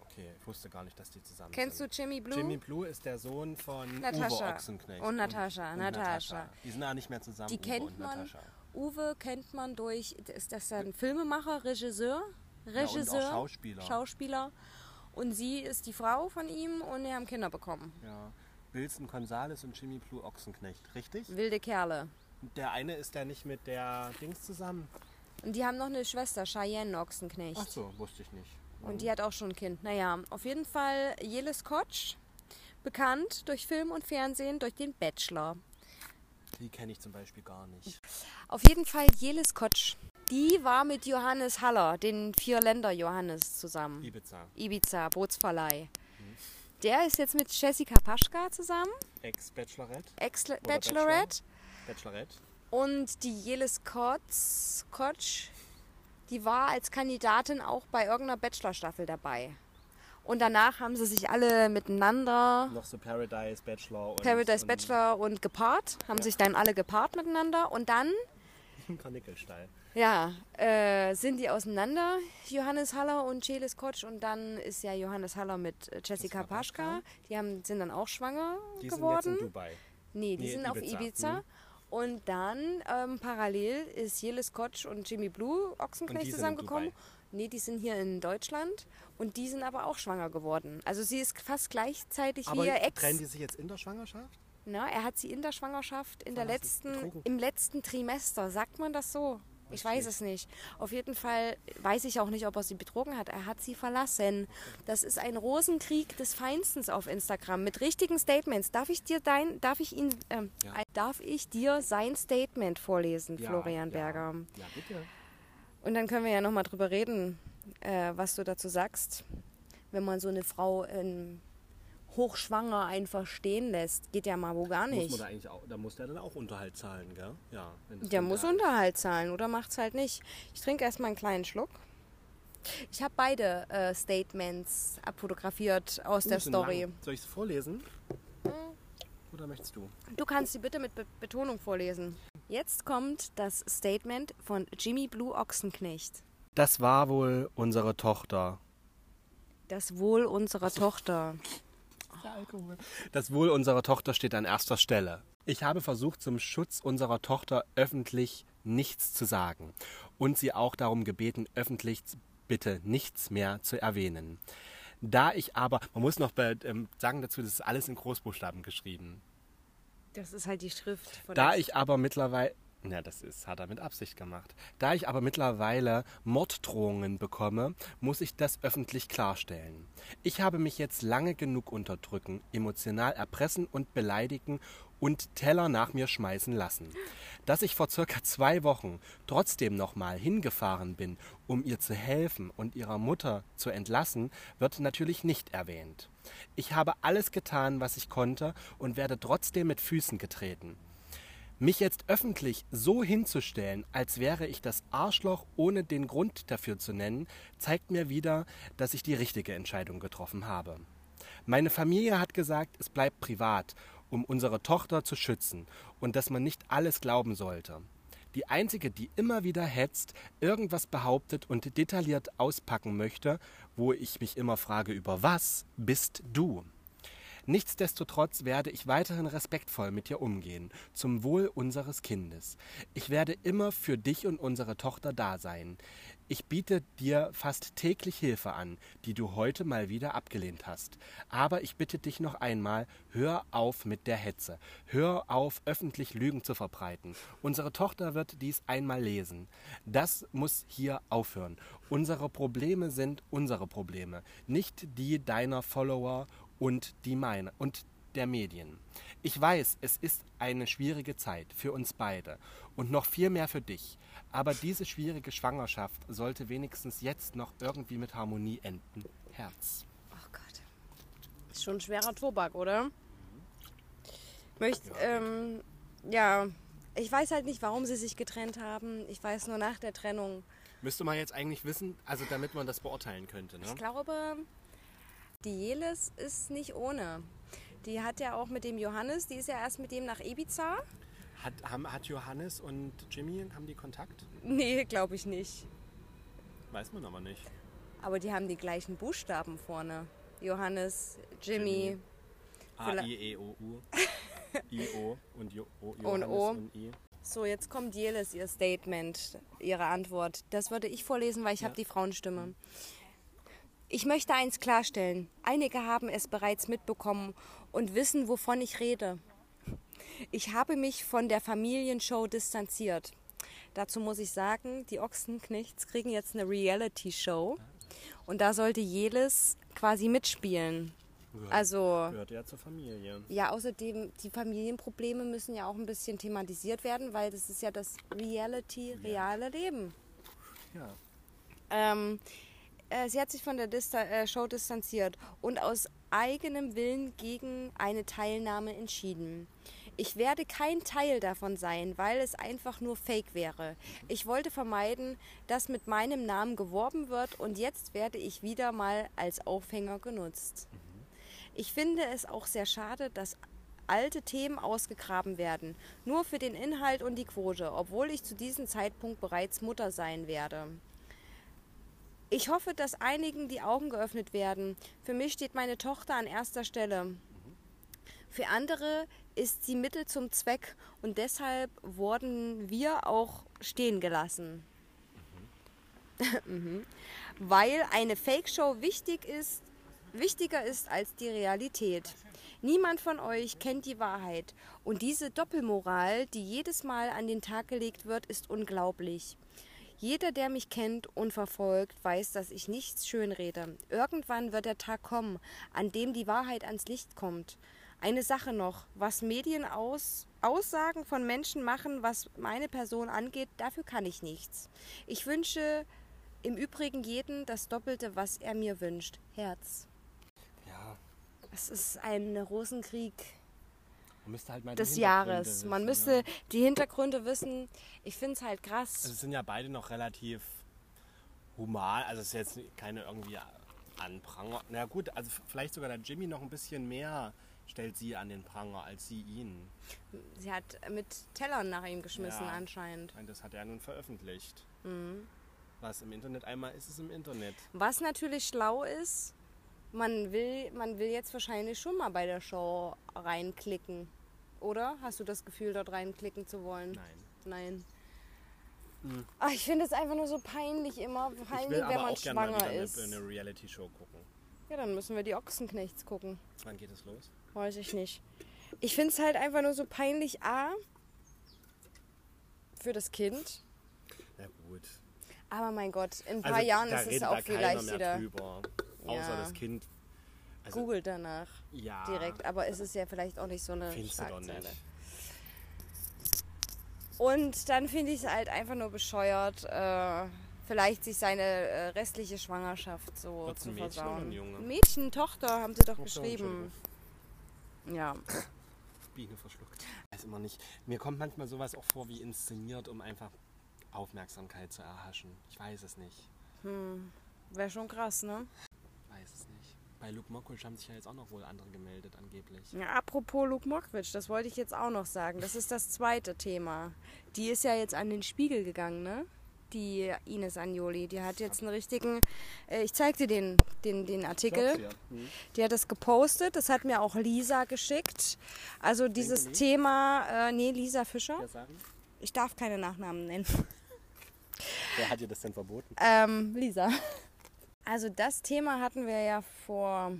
Okay, ich wusste gar nicht, dass die zusammen Kennst du sind. Jimmy Blue? Jimmy Blue ist der Sohn von Uwe Natascha. Ochsenknecht. Und Natascha, Und, Natascha. Die sind ja nicht mehr zusammen, Die Uwe kennt und man. Natascha. Uwe kennt man durch, ist das ein Filmemacher, Regisseur? Ja, Regisseur, und auch Schauspieler. Schauspieler. Und sie ist die Frau von ihm und die haben Kinder bekommen. Ja. Wilson Gonzales und Jimmy Blue Ochsenknecht, richtig? Wilde Kerle. Der eine ist der nicht mit der Dings zusammen. Und die haben noch eine Schwester, Cheyenne Ochsenknecht. Ach so, wusste ich nicht. Und die hat auch schon ein Kind. Naja, auf jeden Fall Jelis Kotsch, bekannt durch Film und Fernsehen, durch den Bachelor. Die kenne ich zum Beispiel gar nicht. Auf jeden Fall Jelis Kotsch. Die war mit Johannes Haller, den Vierländer Johannes, zusammen. Ibiza, Ibiza, Bootsverleih. Der ist jetzt mit Jessica Paschka zusammen, Ex-Bachelorette, Ex-Bachelorette. Bachelorette. Und die Jelis Kotz, Kotsch, die war als Kandidatin auch bei irgendeiner Bachelor-Staffel dabei. Und danach haben sie sich alle miteinander, Noch so Paradise Bachelor und Paradise und Bachelor und gepaart, haben sich dann alle gepaart miteinander. Und dann, Karnickelstein. Ja, äh, sind die auseinander, Johannes Haller und Jelis Kotsch. Und dann ist ja Johannes Haller mit äh, Jessica Paschka. Die haben, sind dann auch schwanger Die sind geworden. jetzt in Dubai. Nee, die Nee, sind auf Ibiza. Ibiza. Mhm. Und dann ähm, parallel ist Jelis Kotsch und Jimmy Blue Ochsenknecht die sind zusammengekommen. Nee, die sind hier in Deutschland und die sind aber auch schwanger geworden. Also sie ist fast gleichzeitig Aber wie ihr Ex. trennen die sich jetzt in der Schwangerschaft? Na, er hat sie in der Schwangerschaft, in der Verlassen, letzten, betrogen. im letzten Trimester. Sagt man das so? Ich Weiß es nicht. Auf jeden Fall weiß ich auch nicht, ob er sie betrogen hat. Er hat sie verlassen. Das ist ein Rosenkrieg des Feinstens auf Instagram mit richtigen Statements. Darf ich dir dein, darf ich ihn, ähm, Ja. darf ich dir sein Statement vorlesen, Florian Berger? Ja, bitte. Und dann können wir ja noch mal drüber reden, äh, was du dazu sagst, wenn man so eine Frau ähm, hochschwanger einfach stehen lässt. Geht ja mal wo gar Muss nicht. man da eigentlich auch, da muss der dann auch Unterhalt zahlen, gell? Ja. Der muss. Unterhalt zahlen oder macht's halt nicht. Ich trinke erstmal einen kleinen Schluck. Ich habe beide äh, Statements abfotografiert aus der Story. lang. Soll ich es vorlesen? Oder möchtest du? Du kannst sie bitte mit Be Betonung vorlesen. Jetzt kommt das Statement von Jimmy Blue Ochsenknecht. Das war wohl unsere Tochter. Das Wohl unserer Tochter. Das Wohl unserer Tochter steht an erster Stelle. Ich habe versucht, zum Schutz unserer Tochter öffentlich nichts zu sagen und sie auch darum gebeten, öffentlich bitte nichts mehr zu erwähnen. Da ich aber, man muss noch ähm, sagen dazu, das ist alles in Großbuchstaben geschrieben. Das ist halt die Schrift von Da der ich aber mittlerweile, ja, das ist, hat er mit Absicht gemacht. Da ich aber mittlerweile Morddrohungen bekomme, muss ich das öffentlich klarstellen. Ich habe mich jetzt lange genug unterdrücken, emotional erpressen und beleidigen und Teller nach mir schmeißen lassen. Dass ich vor circa zwei Wochen trotzdem nochmal hingefahren bin, um ihr zu helfen und ihrer Mutter zu entlassen, wird natürlich nicht erwähnt. Ich habe alles getan, was ich konnte und werde trotzdem mit Füßen getreten. Mich jetzt öffentlich so hinzustellen, als wäre ich das Arschloch, ohne den Grund dafür zu nennen, zeigt mir wieder, dass ich die richtige Entscheidung getroffen habe. Meine Familie hat gesagt, es bleibt privat, um unsere Tochter zu schützen und dass man nicht alles glauben sollte. Die einzige, die immer wieder hetzt, irgendwas behauptet und detailliert auspacken möchte, wo ich mich immer frage, über was, bist du. Nichtsdestotrotz werde ich weiterhin respektvoll mit dir umgehen, zum Wohl unseres Kindes. Ich werde immer für dich und unsere Tochter da sein. Ich biete dir fast täglich Hilfe an, die du heute mal wieder abgelehnt hast. Aber ich bitte dich noch einmal, hör auf mit der Hetze. Hör auf, öffentlich Lügen zu verbreiten. Unsere Tochter wird dies einmal lesen. Das muss hier aufhören. Unsere Probleme sind unsere Probleme, nicht die deiner Follower und die meine und der Medien. Ich weiß, es ist eine schwierige Zeit für uns beide und noch viel mehr für dich. Aber diese schwierige Schwangerschaft sollte wenigstens jetzt noch irgendwie mit Harmonie enden. Herz. Oh Gott. Ist schon ein schwerer Tobak, oder? Möcht, ähm, ja, ich weiß halt nicht, warum sie sich getrennt haben. Ich weiß nur nach der Trennung. Müsste man jetzt eigentlich wissen, also damit man das beurteilen könnte, ne? Ich glaube, die Jelis ist nicht ohne. Die hat ja auch mit dem Johannes, die ist ja erst mit dem nach Ibiza. Hat, haben, hat Johannes und Jimmy, haben die Kontakt? Nee, glaube ich nicht. Weiß man aber nicht. Aber die haben die gleichen Buchstaben vorne. Johannes, Jimmy. A, Vielleicht- I, E, O, U. I, O und jo, o, Und Johannes O. und I. So, jetzt kommt Jelis, ihr Statement, ihre Antwort. Das würde ich vorlesen, weil ich habe die Frauenstimme. Ich möchte eins klarstellen. Einige haben es bereits mitbekommen und wissen, wovon ich rede. Ich habe mich von der Familienshow distanziert. Dazu muss ich sagen, die Ochsenknechts kriegen jetzt eine Reality-Show und da sollte Jelis quasi mitspielen. Also Gehört ja zur Familie. ja, außerdem, die Familienprobleme müssen ja auch ein bisschen thematisiert werden, weil das ist ja das Reality, reale Leben. Ja. Ähm, äh, sie hat sich von der Dista äh, Show distanziert und aus eigenem Willen gegen eine Teilnahme entschieden. Ich werde kein Teil davon sein, weil es einfach nur Fake wäre. Ich wollte vermeiden, dass mit meinem Namen geworben wird und jetzt werde ich wieder mal als Aufhänger genutzt. Ich finde es auch sehr schade, dass alte Themen ausgegraben werden, nur für den Inhalt und die Quote, obwohl ich zu diesem Zeitpunkt bereits Mutter sein werde. Ich hoffe, dass einigen die Augen geöffnet werden. Für mich steht meine Tochter an erster Stelle. Für andere ist sie Mittel zum Zweck und deshalb wurden wir auch stehen gelassen. Mhm. Weil eine Fake-Show wichtig ist, wichtiger ist als die Realität. Niemand von euch kennt die Wahrheit und diese Doppelmoral, die jedes Mal an den Tag gelegt wird, ist unglaublich. Jeder, der mich kennt und verfolgt, weiß, dass ich nichts schönrede. Irgendwann wird der Tag kommen, an dem die Wahrheit ans Licht kommt. Eine Sache noch, was Medien aus, Aussagen von Menschen machen, was meine Person angeht, dafür kann ich nichts. Ich wünsche im Übrigen jeden das Doppelte, was er mir wünscht. Herz. Ja. Es ist ein Rosenkrieg halt mal die des Hintergründe Jahres. wissen, Man ja. müsste die Hintergründe wissen. Ich finde es halt krass. Also es sind ja beide noch relativ human, also es ist jetzt keine irgendwie an Pranger. Na gut, also vielleicht sogar der Jimmy noch ein bisschen mehr stellt sie an den Pranger als sie ihn. Sie hat mit Tellern nach ihm geschmissen Ja. anscheinend. Und das hat er nun veröffentlicht. Mhm. Was im Internet einmal ist, ist im Internet. Was natürlich schlau ist, man will, man will jetzt wahrscheinlich schon mal bei der Show reinklicken. Oder? Hast du das Gefühl, dort reinklicken zu wollen? Nein. Nein. Ach, ich finde es einfach nur so peinlich immer, Ich will wenn man schwanger ist. eine, eine Reality-Show gucken. Ja, dann müssen wir die Ochsenknechts gucken. Wann geht es los? Weiß ich nicht. Ich finde es halt einfach nur so peinlich, A, für das Kind. Na gut. Aber mein Gott, in ein paar Also, Jahren ist es auch vielleicht wieder. drüber. Außer Ja. das Kind. Also, Googelt danach Ja. direkt. Aber es ist ja vielleicht auch nicht so eine Schlagzeile. Und dann finde ich es halt einfach nur bescheuert, äh, vielleicht sich seine äh, restliche Schwangerschaft so Wird's zu ein Mädchen versauen. oder ein Junge? Mädchen, Tochter, haben sie doch so, geschrieben. Ja. Biene verschluckt. Ich weiß immer nicht. Mir kommt manchmal sowas auch vor wie inszeniert, um einfach Aufmerksamkeit zu erhaschen. Ich weiß es nicht. Wäre schon krass, ne? Bei Luke Mockridge haben sich ja jetzt auch noch wohl andere gemeldet, angeblich. Ja, apropos Luke Mockridge, das wollte ich jetzt auch noch sagen. Das ist das zweite Thema. Die ist ja jetzt an den Spiegel gegangen, ne? die Ines Agnoli. Die hat jetzt einen richtigen, äh, ich zeig dir den, den, den Artikel. Ja. Mhm. Die hat es gepostet, das hat mir auch Lisa geschickt. Also dieses? Thema, äh, nee, Lisa Fischer. Ich darf keine Nachnamen nennen. Wer hat dir das denn verboten? Ähm, Lisa. Also das Thema hatten wir ja vor,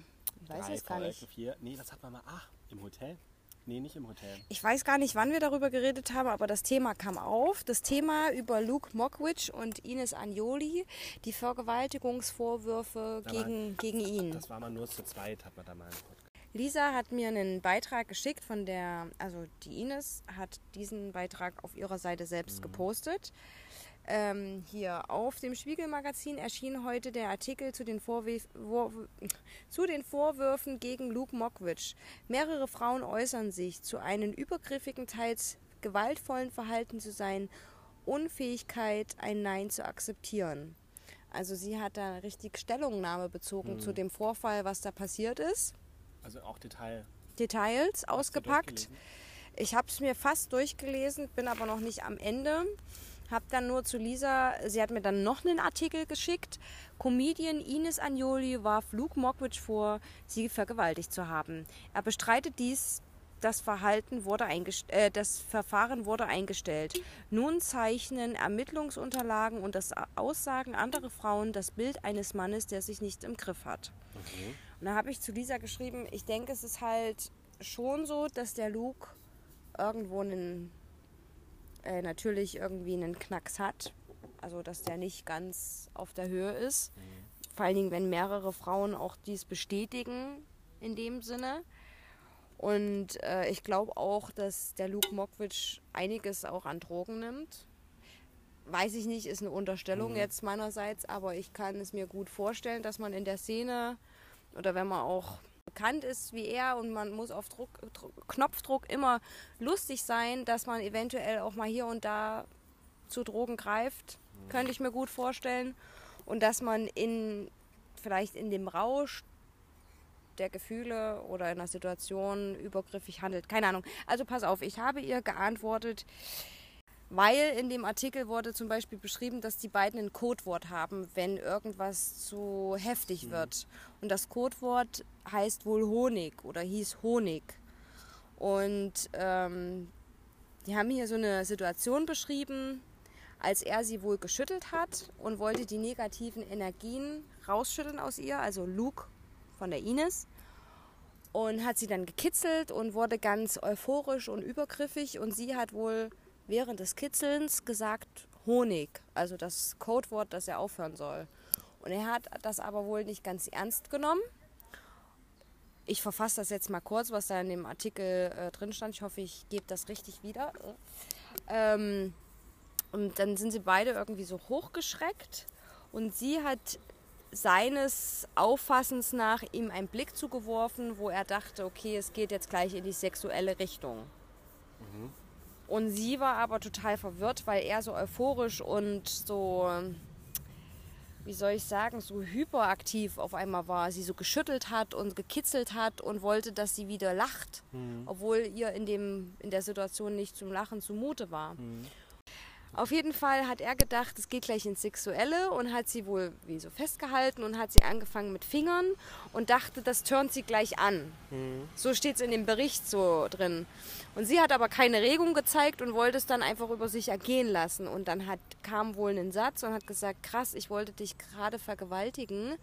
ich weiß Drei es gar nicht. Vier. Nee, das hat man mal. Ach, im Hotel? Nee, nicht im Hotel. Ich weiß gar nicht, wann wir darüber geredet haben, aber das Thema kam auf. Das Thema über Luke Mockridge und Ines Agnoli, die Vergewaltigungsvorwürfe Da war- gegen, gegen ihn. Das war mal nur zu zweit, hat man da mal einen Podcast. Lisa hat mir einen Beitrag geschickt von der, also die Ines hat diesen Beitrag auf ihrer Seite selbst gepostet. Ähm, hier auf dem Spiegelmagazin erschien heute der Artikel zu den, Vorwürf zu den Vorwürfen gegen Luke Mockridge. Mehrere Frauen äußern sich zu einem übergriffigen, teils gewaltvollen Verhalten zu sein, Unfähigkeit, ein Nein zu akzeptieren. Also sie hat da richtig Stellungnahme bezogen zu dem Vorfall, was da passiert ist. Also auch Detail. Details Hast ausgepackt. Ich habe es mir fast durchgelesen, bin aber noch nicht am Ende. Hab dann nur zu Lisa, sie hat mir dann noch einen Artikel geschickt. Comedian Ines Agnoli warf Luke Mockridge vor, sie vergewaltigt zu haben. Er bestreitet dies. Das, Verhalten wurde äh, das Verfahren wurde eingestellt. Nun zeichnen Ermittlungsunterlagen und das Aussagen anderer Frauen das Bild eines Mannes, der sich nicht im Griff hat. Und da habe ich zu Lisa geschrieben, ich denke, es ist halt schon so, dass der Luke irgendwo einen, äh, natürlich irgendwie einen Knacks hat. Also, dass der nicht ganz auf der Höhe ist. Vor allen Dingen, wenn mehrere Frauen auch dies bestätigen, in dem Sinne. Und äh, ich glaube auch, dass der Luke Mockridge einiges auch an Drogen nimmt. Weiß ich nicht, ist eine Unterstellung jetzt meinerseits, aber ich kann es mir gut vorstellen, dass man in der Szene oder wenn man auch bekannt ist wie er und man muss auf Druck, Dr- Knopfdruck immer lustig sein, dass man eventuell auch mal hier und da zu Drogen greift, könnte ich mir gut vorstellen. Und dass man in vielleicht in dem Rausch der Gefühle oder in einer Situation übergriffig handelt. Keine Ahnung. Also pass auf, ich habe ihr geantwortet, weil in dem Artikel wurde zum Beispiel beschrieben, dass die beiden ein Codewort haben, wenn irgendwas zu heftig wird. Und das Codewort heißt wohl Honig oder hieß Honig. Und ähm, die haben hier so eine Situation beschrieben, als er sie wohl geschüttelt hat und wollte die negativen Energien rausschütteln aus ihr, also Luke von der Ines. Und hat sie dann gekitzelt und wurde ganz euphorisch und übergriffig. Und sie hat wohl während des Kitzelns gesagt Honig, also das Codewort, dass er aufhören soll. Und er hat das aber wohl nicht ganz ernst genommen. Ich verfasse das jetzt mal kurz, was da in dem Artikel äh, drin stand. Ich hoffe, ich gebe das richtig wieder. Ähm, und dann sind sie beide irgendwie so hochgeschreckt. Und sie hat seines Auffassens nach ihm einen Blick zugeworfen, wo er dachte, okay, es geht jetzt gleich in die sexuelle Richtung. Und sie war aber total verwirrt, weil er so euphorisch und so, wie soll ich sagen, so hyperaktiv auf einmal war. Sie so geschüttelt hat und gekitzelt hat und wollte, dass sie wieder lacht, obwohl ihr in, dem, in der Situation nicht zum Lachen zumute war. Auf jeden Fall hat er gedacht, es geht gleich ins Sexuelle und hat sie wohl wie so festgehalten und hat sie angefangen mit Fingern und dachte, das turnt sie gleich an. So steht es in dem Bericht so drin. Und sie hat aber keine Regung gezeigt und wollte es dann einfach über sich ergehen lassen. Und dann hat, kam wohl ein Satz und hat gesagt, krass, ich wollte dich gerade vergewaltigen,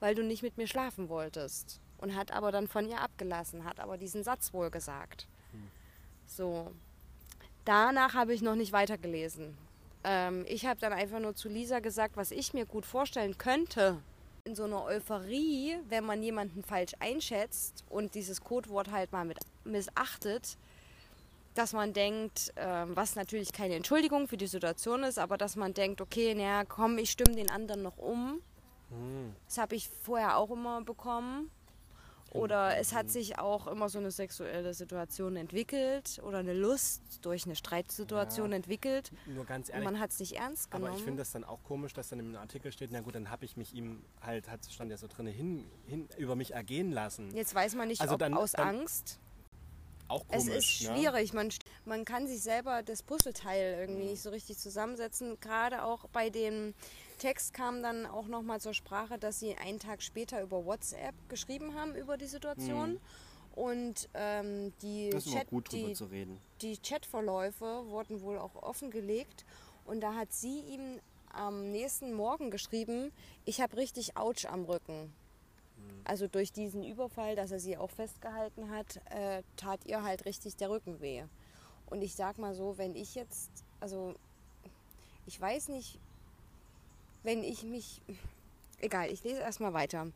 weil du nicht mit mir schlafen wolltest. Und hat aber dann von ihr abgelassen, hat aber diesen Satz wohl gesagt. So, Danach habe ich noch nicht weitergelesen. Ähm, ich habe dann einfach nur zu Lisa gesagt, was ich mir gut vorstellen könnte. In so einer Euphorie, wenn man jemanden falsch einschätzt und dieses Codewort halt mal mit missachtet, dass man denkt, ähm, was natürlich keine Entschuldigung für die Situation ist, aber dass man denkt, okay, naja, komm, ich stimme den anderen noch um. Das habe ich vorher auch immer bekommen. Oder es hat sich auch immer so eine sexuelle Situation entwickelt oder eine Lust durch eine Streitsituation Ja. entwickelt. Nur ganz Und ehrlich, man hat es nicht ernst genommen. aber ich finde das dann auch komisch, dass dann im Artikel steht, na gut, dann habe ich mich ihm halt, hat stand ja so drin, hin, hin, über mich ergehen lassen. Jetzt weiß man nicht, Also ob dann- aus dann- Angst. Auch Es komisch. ist ne? schwierig. Man, man kann sich selber das Puzzleteil irgendwie nicht so richtig zusammensetzen. Gerade auch bei dem Text kam dann auch nochmal zur Sprache, dass sie einen Tag später über WhatsApp geschrieben haben über die Situation. Und ähm, die, Chat, gut die, zu reden. die Chatverläufe wurden wohl auch offengelegt. Und da hat sie ihm am nächsten Morgen geschrieben, ich habe richtig Autsch am Rücken. Also durch diesen Überfall, dass er sie auch festgehalten hat, äh, tat ihr halt richtig der Rücken weh. Und ich sag mal so, wenn ich jetzt, also ich weiß nicht, wenn ich mich, egal, ich lese erstmal weiter.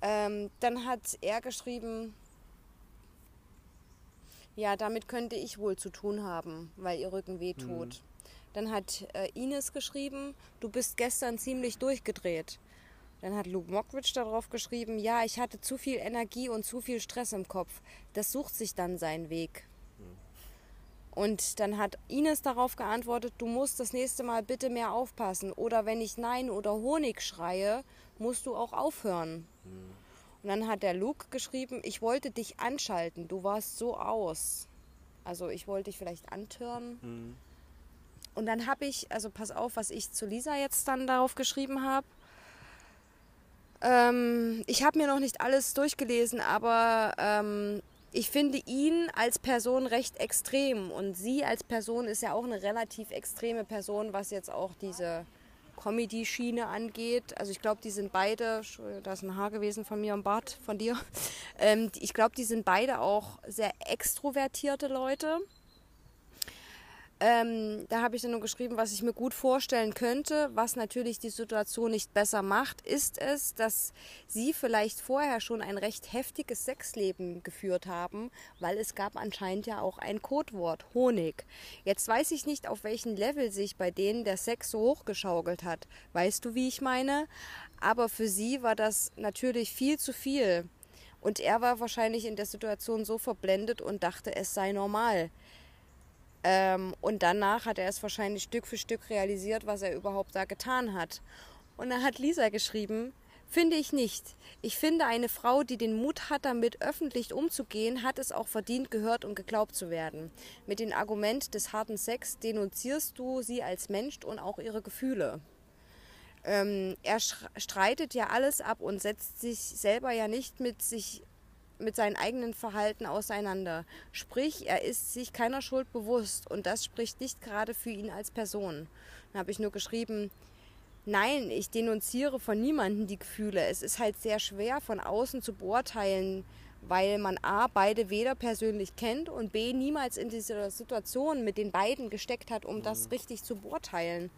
Ähm, dann hat er geschrieben, ja, damit könnte ich wohl zu tun haben, weil ihr Rücken weh tut. Dann hat äh, Ines geschrieben, du bist gestern ziemlich durchgedreht. Dann hat Luke Mockridge darauf geschrieben, ja, ich hatte zu viel Energie und zu viel Stress im Kopf. Das sucht sich dann seinen Weg. Und dann hat Ines darauf geantwortet, du musst das nächste Mal bitte mehr aufpassen. Oder wenn ich Nein oder Honig schreie, musst du auch aufhören. Und dann hat der Luke geschrieben, ich wollte dich anschalten, du warst so aus. Also ich wollte dich vielleicht antören. Und dann habe ich, also pass auf, was ich zu Lisa jetzt dann darauf geschrieben habe. Ähm, ich habe mir noch nicht alles durchgelesen, aber ähm, ich finde ihn als Person recht extrem und sie als Person ist ja auch eine relativ extreme Person, was jetzt auch diese Comedy-Schiene angeht. Also ich glaube, die sind beide, da ist ein Haar gewesen von mir am Bart, von dir. Ähm, ich glaube, die sind beide auch sehr extrovertierte Leute. Ähm, da habe ich dann nur geschrieben, was ich mir gut vorstellen könnte, was natürlich die Situation nicht besser macht, ist es, dass sie vielleicht vorher schon ein recht heftiges Sexleben geführt haben, weil es gab anscheinend ja auch ein Codewort, Honig. Jetzt weiß ich nicht, auf welchem Level sich bei denen der Sex so hochgeschaukelt hat. Weißt du, wie ich meine? Aber für sie war das natürlich viel zu viel. Und er war wahrscheinlich in der Situation so verblendet und dachte, es sei normal. Ähm, und danach hat er es wahrscheinlich Stück für Stück realisiert, was er überhaupt da getan hat. Und dann hat Lisa geschrieben, finde ich nicht. Ich finde, eine Frau, die den Mut hat, damit öffentlich umzugehen, hat es auch verdient, gehört und geglaubt zu werden. Mit dem Argument des harten Sex denunzierst du sie als Mensch und auch ihre Gefühle. Ähm, er streitet ja alles ab und setzt sich selber ja nicht mit sich mit seinem eigenen Verhalten auseinander. Sprich, er ist sich keiner Schuld bewusst und das spricht nicht gerade für ihn als Person. Dann habe ich nur geschrieben, nein, ich denunziere von niemandem die Gefühle. Es ist halt sehr schwer von außen zu beurteilen, weil man A, beide weder persönlich kennt und B, niemals in dieser Situation mit den beiden gesteckt hat, um das richtig zu beurteilen.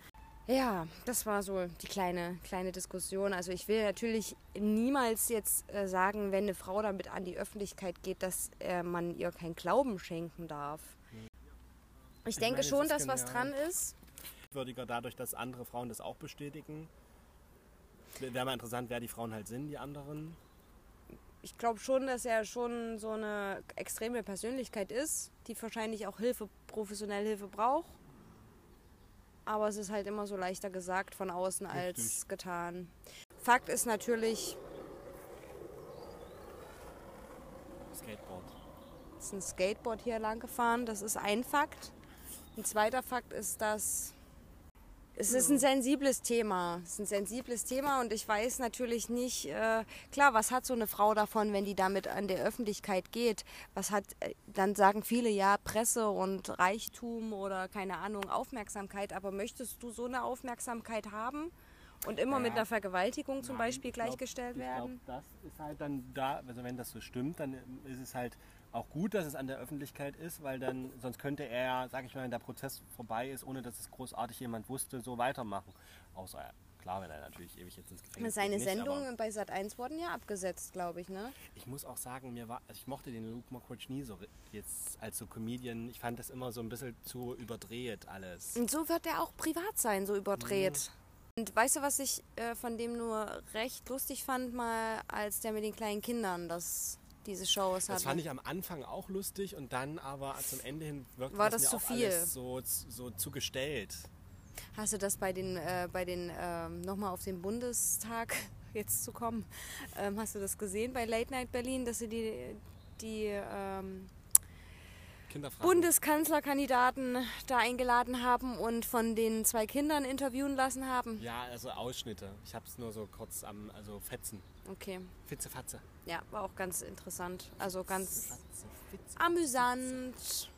Ja, das war so die kleine, kleine Diskussion. Also ich will natürlich niemals jetzt äh, sagen, wenn eine Frau damit an die Öffentlichkeit geht, dass äh, man ihr kein Glauben schenken darf. Ich denke meine, schon, dass was dran ist. Würdiger dadurch, dass andere Frauen das auch bestätigen. Wäre mal interessant, wer die Frauen halt sind, die anderen. Ich glaube schon, dass er schon so eine extreme Persönlichkeit ist, die wahrscheinlich auch Hilfe, professionelle Hilfe braucht. Aber es ist halt immer so leichter gesagt von außen als Richtig. getan. Fakt ist natürlich, Skateboard. ist ein Skateboard hier lang gefahren. Das ist ein Fakt. Ein zweiter Fakt ist, dass es ist ein sensibles Thema. Es ist ein sensibles Thema und ich weiß natürlich nicht, äh, klar, was hat so eine Frau davon, wenn die damit an der Öffentlichkeit geht? Was hat, äh, dann sagen viele ja Presse und Reichtum oder keine Ahnung, Aufmerksamkeit, aber möchtest du so eine Aufmerksamkeit haben und immer mit Ja. einer Vergewaltigung zum Nein, Beispiel ich glaub- gleichgestellt werden? Ich glaube, das ist halt dann da, also wenn das so stimmt, dann ist es halt auch gut, dass es an der Öffentlichkeit ist, weil dann, sonst könnte er, sag ich mal, wenn der Prozess vorbei ist, ohne dass es großartig jemand wusste, so weitermachen. Außer, klar, wenn er natürlich ewig jetzt ins Gefängnis Seine geht, Sendungen bei Sat1 wurden ja abgesetzt, glaube ich, ne? Ich muss auch sagen, mir war, also ich mochte den Luke Mockridge nie so jetzt als so Comedian. Ich fand das immer so ein bisschen zu überdreht alles. Und so wird er auch privat sein, so überdreht. Und weißt du, was ich äh, von dem nur recht lustig fand, mal als der mit den kleinen Kindern das, diese Shows hatte? Das fand ich am Anfang auch lustig und dann aber zum Ende hin wirkte War das, das zu viel? alles so, so zu gestellt. Hast du das bei den, äh, bei den ähm, nochmal auf den Bundestag jetzt zu kommen, ähm, hast du das gesehen bei Late Night Berlin, dass sie die, die ähm. Bundeskanzlerkandidaten da eingeladen haben und von den zwei Kindern interviewen lassen haben. Ja, also Ausschnitte. Ich habe es nur so kurz am, also Fetzen. Okay, Fitze, Fatze. ja, war auch ganz interessant. Also ganz Fatze, Fitze. amüsant.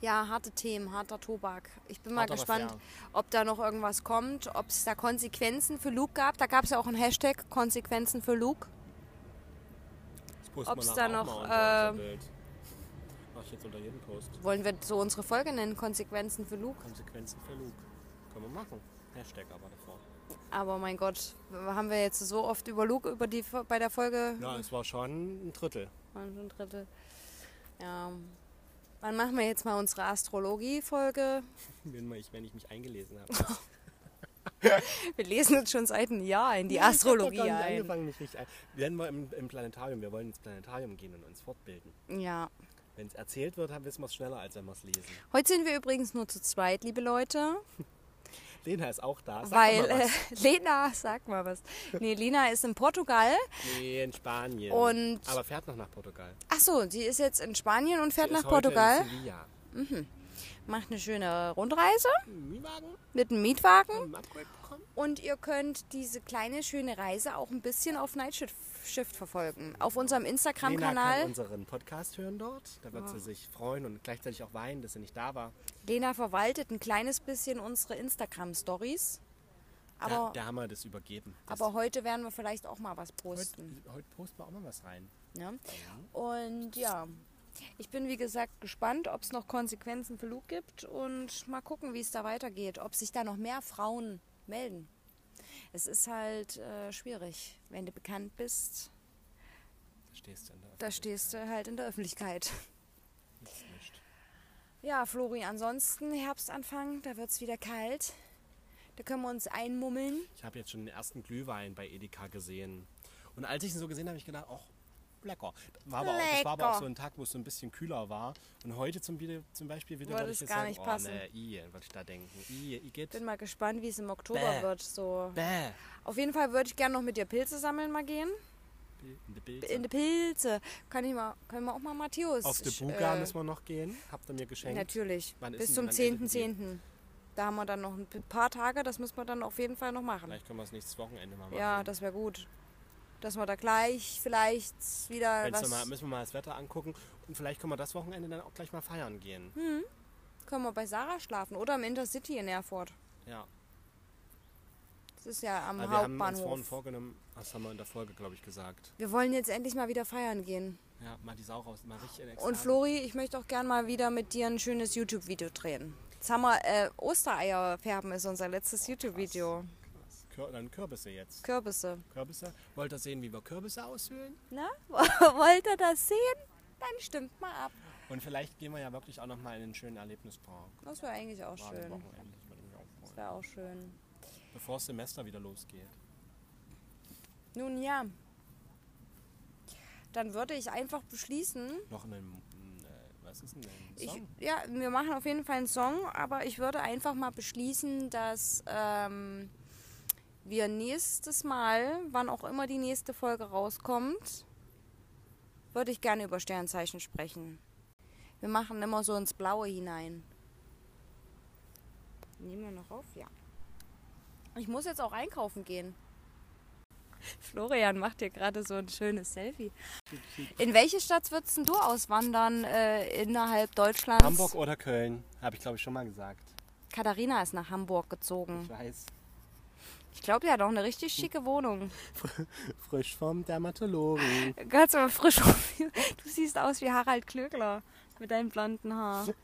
Ja, harte Themen, harter Tobak. Ich bin mal Hart, aber gespannt, fair. ob da noch irgendwas kommt, ob es da Konsequenzen für Luke gab. Da gab es ja auch einen Hashtag Konsequenzen für Luke. Ob's wir da noch, mal äh. Mach ich jetzt unter jedem Post. Wollen wir so unsere Folge nennen, Konsequenzen für Luke? Konsequenzen für Luke. Können wir machen. Hashtag aber davor. Aber mein Gott, haben wir jetzt so oft über Luke über die, bei der Folge Ja, es war schon ein Drittel. Ein Drittel. Ja. Wann machen wir jetzt mal unsere Astrologie-Folge? Wenn ich, wenn ich mich eingelesen habe. Wir lesen uns schon seit einem Jahr in die Ich Astrologie ein. angefangen, mich nicht ein. Werden wir im, im Planetarium. Wir wollen ins Planetarium gehen und uns fortbilden. Ja. Wenn es erzählt wird, dann wissen wir es schneller, als wenn wir es lesen. Heute sind wir übrigens nur zu zweit, liebe Leute. Lena ist auch da. Sag weil mal äh, was. Lena, sag mal was. Nee, Lena ist in Portugal. Nee, in Spanien. Und- Aber fährt noch nach Portugal. Ach so, sie ist jetzt in Spanien und fährt Sie nach ist heute Portugal. In Sevilla. Macht eine schöne Rundreise Mietwagen mit einem Mietwagen. Und ihr könnt diese kleine schöne Reise auch ein bisschen auf Nightshift Shift verfolgen. Auf unserem Lena Instagram-Kanal. kann unseren Podcast hören dort. Da wird sie sich freuen und gleichzeitig auch weinen, dass sie nicht da war. Lena verwaltet ein kleines bisschen unsere Instagram-Stories. da, Aber, da haben wir das übergeben. Das aber heute werden wir vielleicht auch mal was posten. heute, heute posten wir auch mal was rein. Ja? Und ja, ich bin wie gesagt gespannt, ob es noch Konsequenzen für Luke gibt und mal gucken, wie es da weitergeht. Ob sich da noch mehr Frauen melden. Es ist halt äh, schwierig, wenn du bekannt bist. Da stehst du in der Da stehst du halt in der Öffentlichkeit. Ja, Flori, ansonsten Herbstanfang, da wird es wieder kalt. Da können wir uns einmummeln. Ich habe jetzt schon den ersten Glühwein bei Edeka gesehen. Und als ich ihn so gesehen habe, habe ich gedacht, ach, lecker. War aber auch, das war aber auch Lecker. so ein Tag, wo es so ein bisschen kühler war. Und heute zum, zum Beispiel wieder Würde ich jetzt gar sagen, nicht oh, passen. ne, i, würde ich da denken. I, i geht. Bin mal gespannt, wie es im Oktober Bäh. wird. So. Bäh. Auf jeden Fall würde ich gerne noch mit dir Pilze sammeln mal gehen. In die Pilze. In die Pilze. Kann ich mal, können wir auch mal Matthäus. Auf die Buga äh, müssen wir noch gehen. Habt ihr mir geschenkt. Natürlich. Wann Bis zum wann endet 10.10. Da haben wir dann noch ein paar Tage, das müssen wir dann auf jeden Fall noch machen. Vielleicht können wir es nächstes Wochenende mal machen. Ja, das wäre gut. Dass wir da gleich vielleicht wieder Wenn's was. mal, müssen wir mal das Wetter angucken. Und vielleicht können wir das Wochenende dann auch gleich mal feiern gehen. Hm. Können wir bei Sarah schlafen oder im Intercity in Erfurt. Ja. Das ist ja am Aber wir haben uns vorhin Hauptbahnhof. vorgenommen, das haben wir in der Folge, glaube ich, gesagt. Wir wollen jetzt endlich mal wieder feiern gehen. Ja, mal die Sau raus, mal richtig in Und. Flori, ich möchte auch gern mal wieder mit dir ein schönes YouTube-Video drehen. Jetzt haben wir äh, Ostereier färben ist unser letztes YouTube-Video. Kür dann Kürbisse jetzt. Kürbisse. Kürbisse. Wollt ihr sehen, wie wir Kürbisse aushöhlen? Na, wollt ihr das sehen? Dann stimmt mal ab. Und vielleicht gehen wir ja wirklich auch noch mal in einen schönen Erlebnispark. Das wäre eigentlich auch am schön. Das Das wäre auch schön. Bevor das Semester wieder losgeht. Nun ja. Dann würde ich einfach beschließen. Noch einen, äh, was ist denn ein Ich, Song? ja, wir machen auf jeden Fall einen Song, aber ich würde einfach mal beschließen, dass ähm, wir nächstes Mal, wann auch immer die nächste Folge rauskommt, würde ich gerne über Sternzeichen sprechen. Wir machen immer so ins Blaue hinein. Nehmen wir noch auf? Ja. Ich muss jetzt auch einkaufen gehen. Florian macht dir gerade so ein schönes Selfie. In welche Stadt würdest denn du auswandern äh, innerhalb Deutschlands? Hamburg oder Köln, habe ich glaube ich schon mal gesagt. Katharina ist nach Hamburg gezogen. Ich weiß. Ich glaube, die hat auch eine richtig schicke Wohnung. Frisch vom Dermatologen. Ganz aber frisch. Du siehst aus wie Harald Klöckler mit deinem blonden Haar.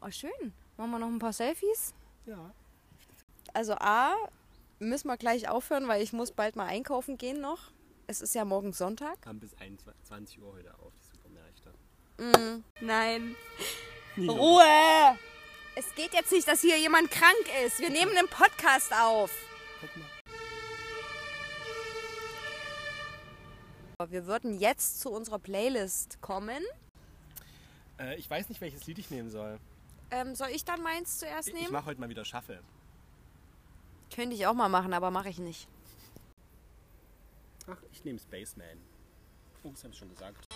Oh, schön. Machen wir noch ein paar Selfies? Ja. Also A, müssen wir gleich aufhören, weil ich muss bald mal einkaufen gehen noch. Es ist ja morgen Sonntag. Haben bis 21 Uhr heute auf, die Supermärkte. Mm, nein. Ruhe! Es geht jetzt nicht, dass hier jemand krank ist. Wir nehmen einen Podcast auf. Guck mal. Wir würden jetzt zu unserer Playlist kommen. Äh, ich weiß nicht, welches Lied ich nehmen soll. Ähm, soll ich dann meins zuerst Ich nehmen? mache heute mal wieder Shuffle. Könnte ich auch mal machen, aber mache ich nicht. Ach, ich nehme Spaceman. Oh, das habe ich schon gesagt.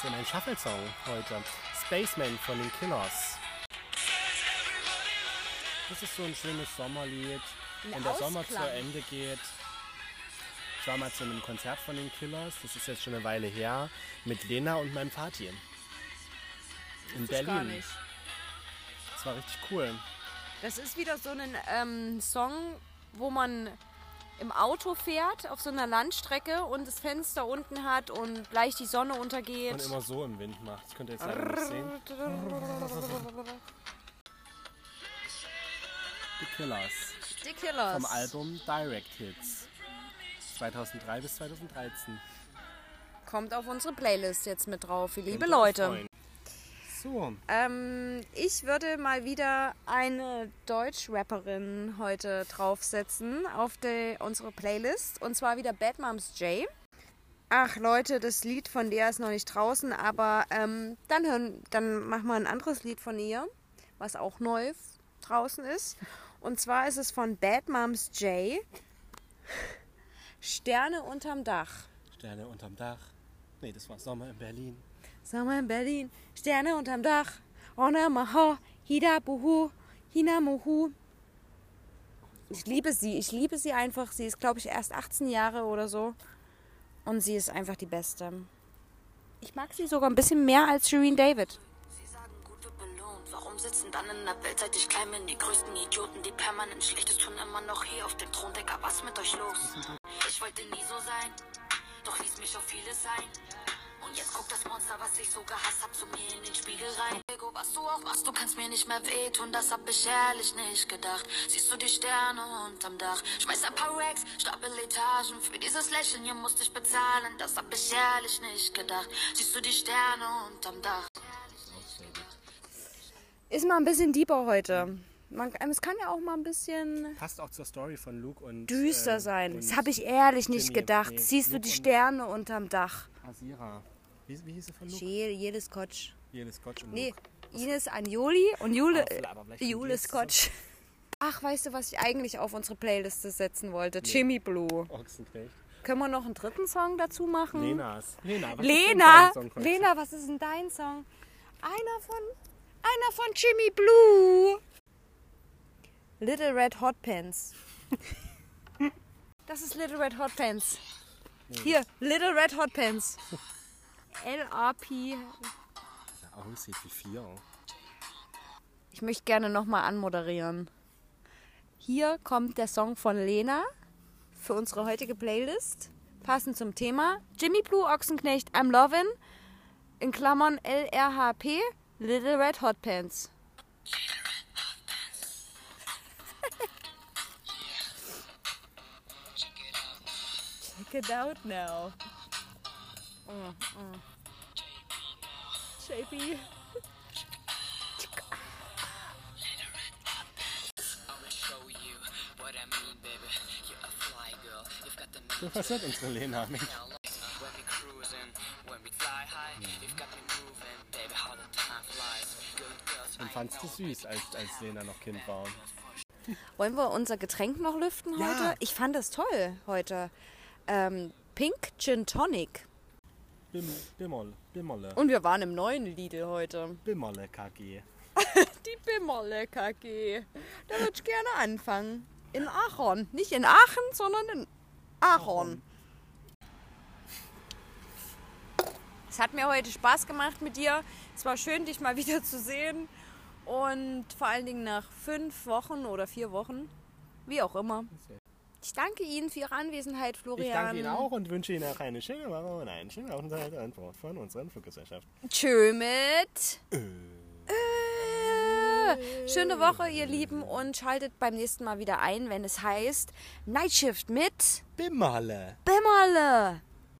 Bisschen ein Shuffle-Song heute. Spaceman von den Killers. Das ist so ein schönes Sommerlied. Ein Wenn der Sommer zu Ende geht. Ich war mal zu einem Konzert von den Killers, das ist jetzt schon eine Weile her, mit Lena und meinem Vati. In Ich gar Berlin. nicht. Das war richtig cool. Das ist wieder so ein ähm, Song, wo man im Auto fährt auf so einer Landstrecke und das Fenster unten hat und gleich die Sonne untergeht. Und immer so im Wind macht. Das könnt ihr jetzt leider nicht sehen. The Killers. Die Killers. Vom Album Direct Hits. 2003 bis 2013. Kommt auf unsere Playlist jetzt mit drauf, ihr liebe Leute. So, Ähm, ich würde mal wieder eine Deutsch-Rapperin heute draufsetzen auf die, unsere Playlist. Und zwar wieder Bad Moms J. Ach Leute, das Lied von der ist noch nicht draußen, aber ähm, dann, hören, dann machen wir ein anderes Lied von ihr, was auch neu draußen ist. Und zwar ist es von Bad Moms J. Sterne unterm Dach. Sterne unterm Dach. Nee, das war Sommer in Berlin. Sommer in Berlin, Sterne unterm Dach. Ona maha, hida buhu, hina muhu. Ich liebe sie, ich liebe sie einfach. Sie ist, glaube ich, erst 18 Jahre oder so. Und sie ist einfach die Beste. Ich mag sie sogar ein bisschen mehr als Shireen David. Sie sagen, gut wird belohnt. Warum sitzen dann in der Welt, seit ich klein bin, die größten Idioten, die permanent Schlechtes tun, immer noch hier auf dem Thron, Digga, was mit euch los? Ich wollte nie so sein, doch ließ mich auf vieles ein. Und jetzt guckt das Monster, was ich so gehasst hab, zu mir in den Spiegel rein. Ego, was du auch machst, du kannst mir nicht mehr wehtun, das hab ich ehrlich nicht gedacht. Siehst du die Sterne unterm Dach? Schmeiß ein paar Racks, stapel Etagen. Für dieses Lächeln hier musste ich bezahlen, das hab ich ehrlich nicht gedacht. Siehst du die Sterne unterm Dach? Ist mal ein bisschen deeper heute. Man, es kann ja auch mal ein bisschen Passt auch zur Story von Luke und. düster ähm, sein. und Das habe ich ehrlich nicht Jimmy. gedacht. Nee, Siehst du Luke die und- Sterne unterm Dach? Asira. Wie, wie hieß sie von Luke? Jede, jedes Scotch. Jedes Scotch und Nee, Luke. Ines Anjoli und Jule, Jule Scotch. Ach, weißt du, was ich eigentlich auf unsere Playliste setzen wollte? Jimmy Blue. Ochsenknecht. Können wir noch einen dritten Song dazu machen? Lenas. Lena, was Lena, ist Song? Lena, was ist denn dein Song? Einer von, einer von Jimmy Blue. Little Red Hot Pants. Das ist Little Red Hot Pants. Hier, Little Red Hot Pants. L-A-P. Aussieht wie vier. Ich möchte gerne nochmal anmoderieren. Hier kommt der Song von Lena für unsere heutige Playlist. Passend zum Thema. Jimmy Blue Ochsenknecht I'm Lovin' in Klammern LRHP Little Red Hot Pants. Check it out now. Mm, mm. Shapey. So passiert unsere Lena. Mensch. Und fandst du süß, als, als Lena noch Kind war. Wollen wir unser Getränk noch lüften Ja. heute? Ich fand das toll heute. Ähm, Pink Gin Tonic. Bim, Bimmerle, Bimmerle, Und wir waren im neuen Lidl heute. Bimmerle KG. Die Bimmerle KG. Da würde ich gerne anfangen. In Aachen. Nicht in Aachen, sondern in Aachen. Es hat mir heute Spaß gemacht mit dir. Es war schön, dich mal wieder zu sehen. Und vor allen Dingen nach fünf Wochen oder vier Wochen, wie auch immer. Ich danke Ihnen für Ihre Anwesenheit, Florian. Ich danke Ihnen auch und wünsche Ihnen auch eine schöne Woche und einen schönen Aufenthalt an Bord von unserer Fluggesellschaft. Tschö mit. Äh. Schöne Woche, ihr Lieben, und schaltet beim nächsten Mal wieder ein, wenn es heißt Nightshift mit Bimmerle. Bimmerle.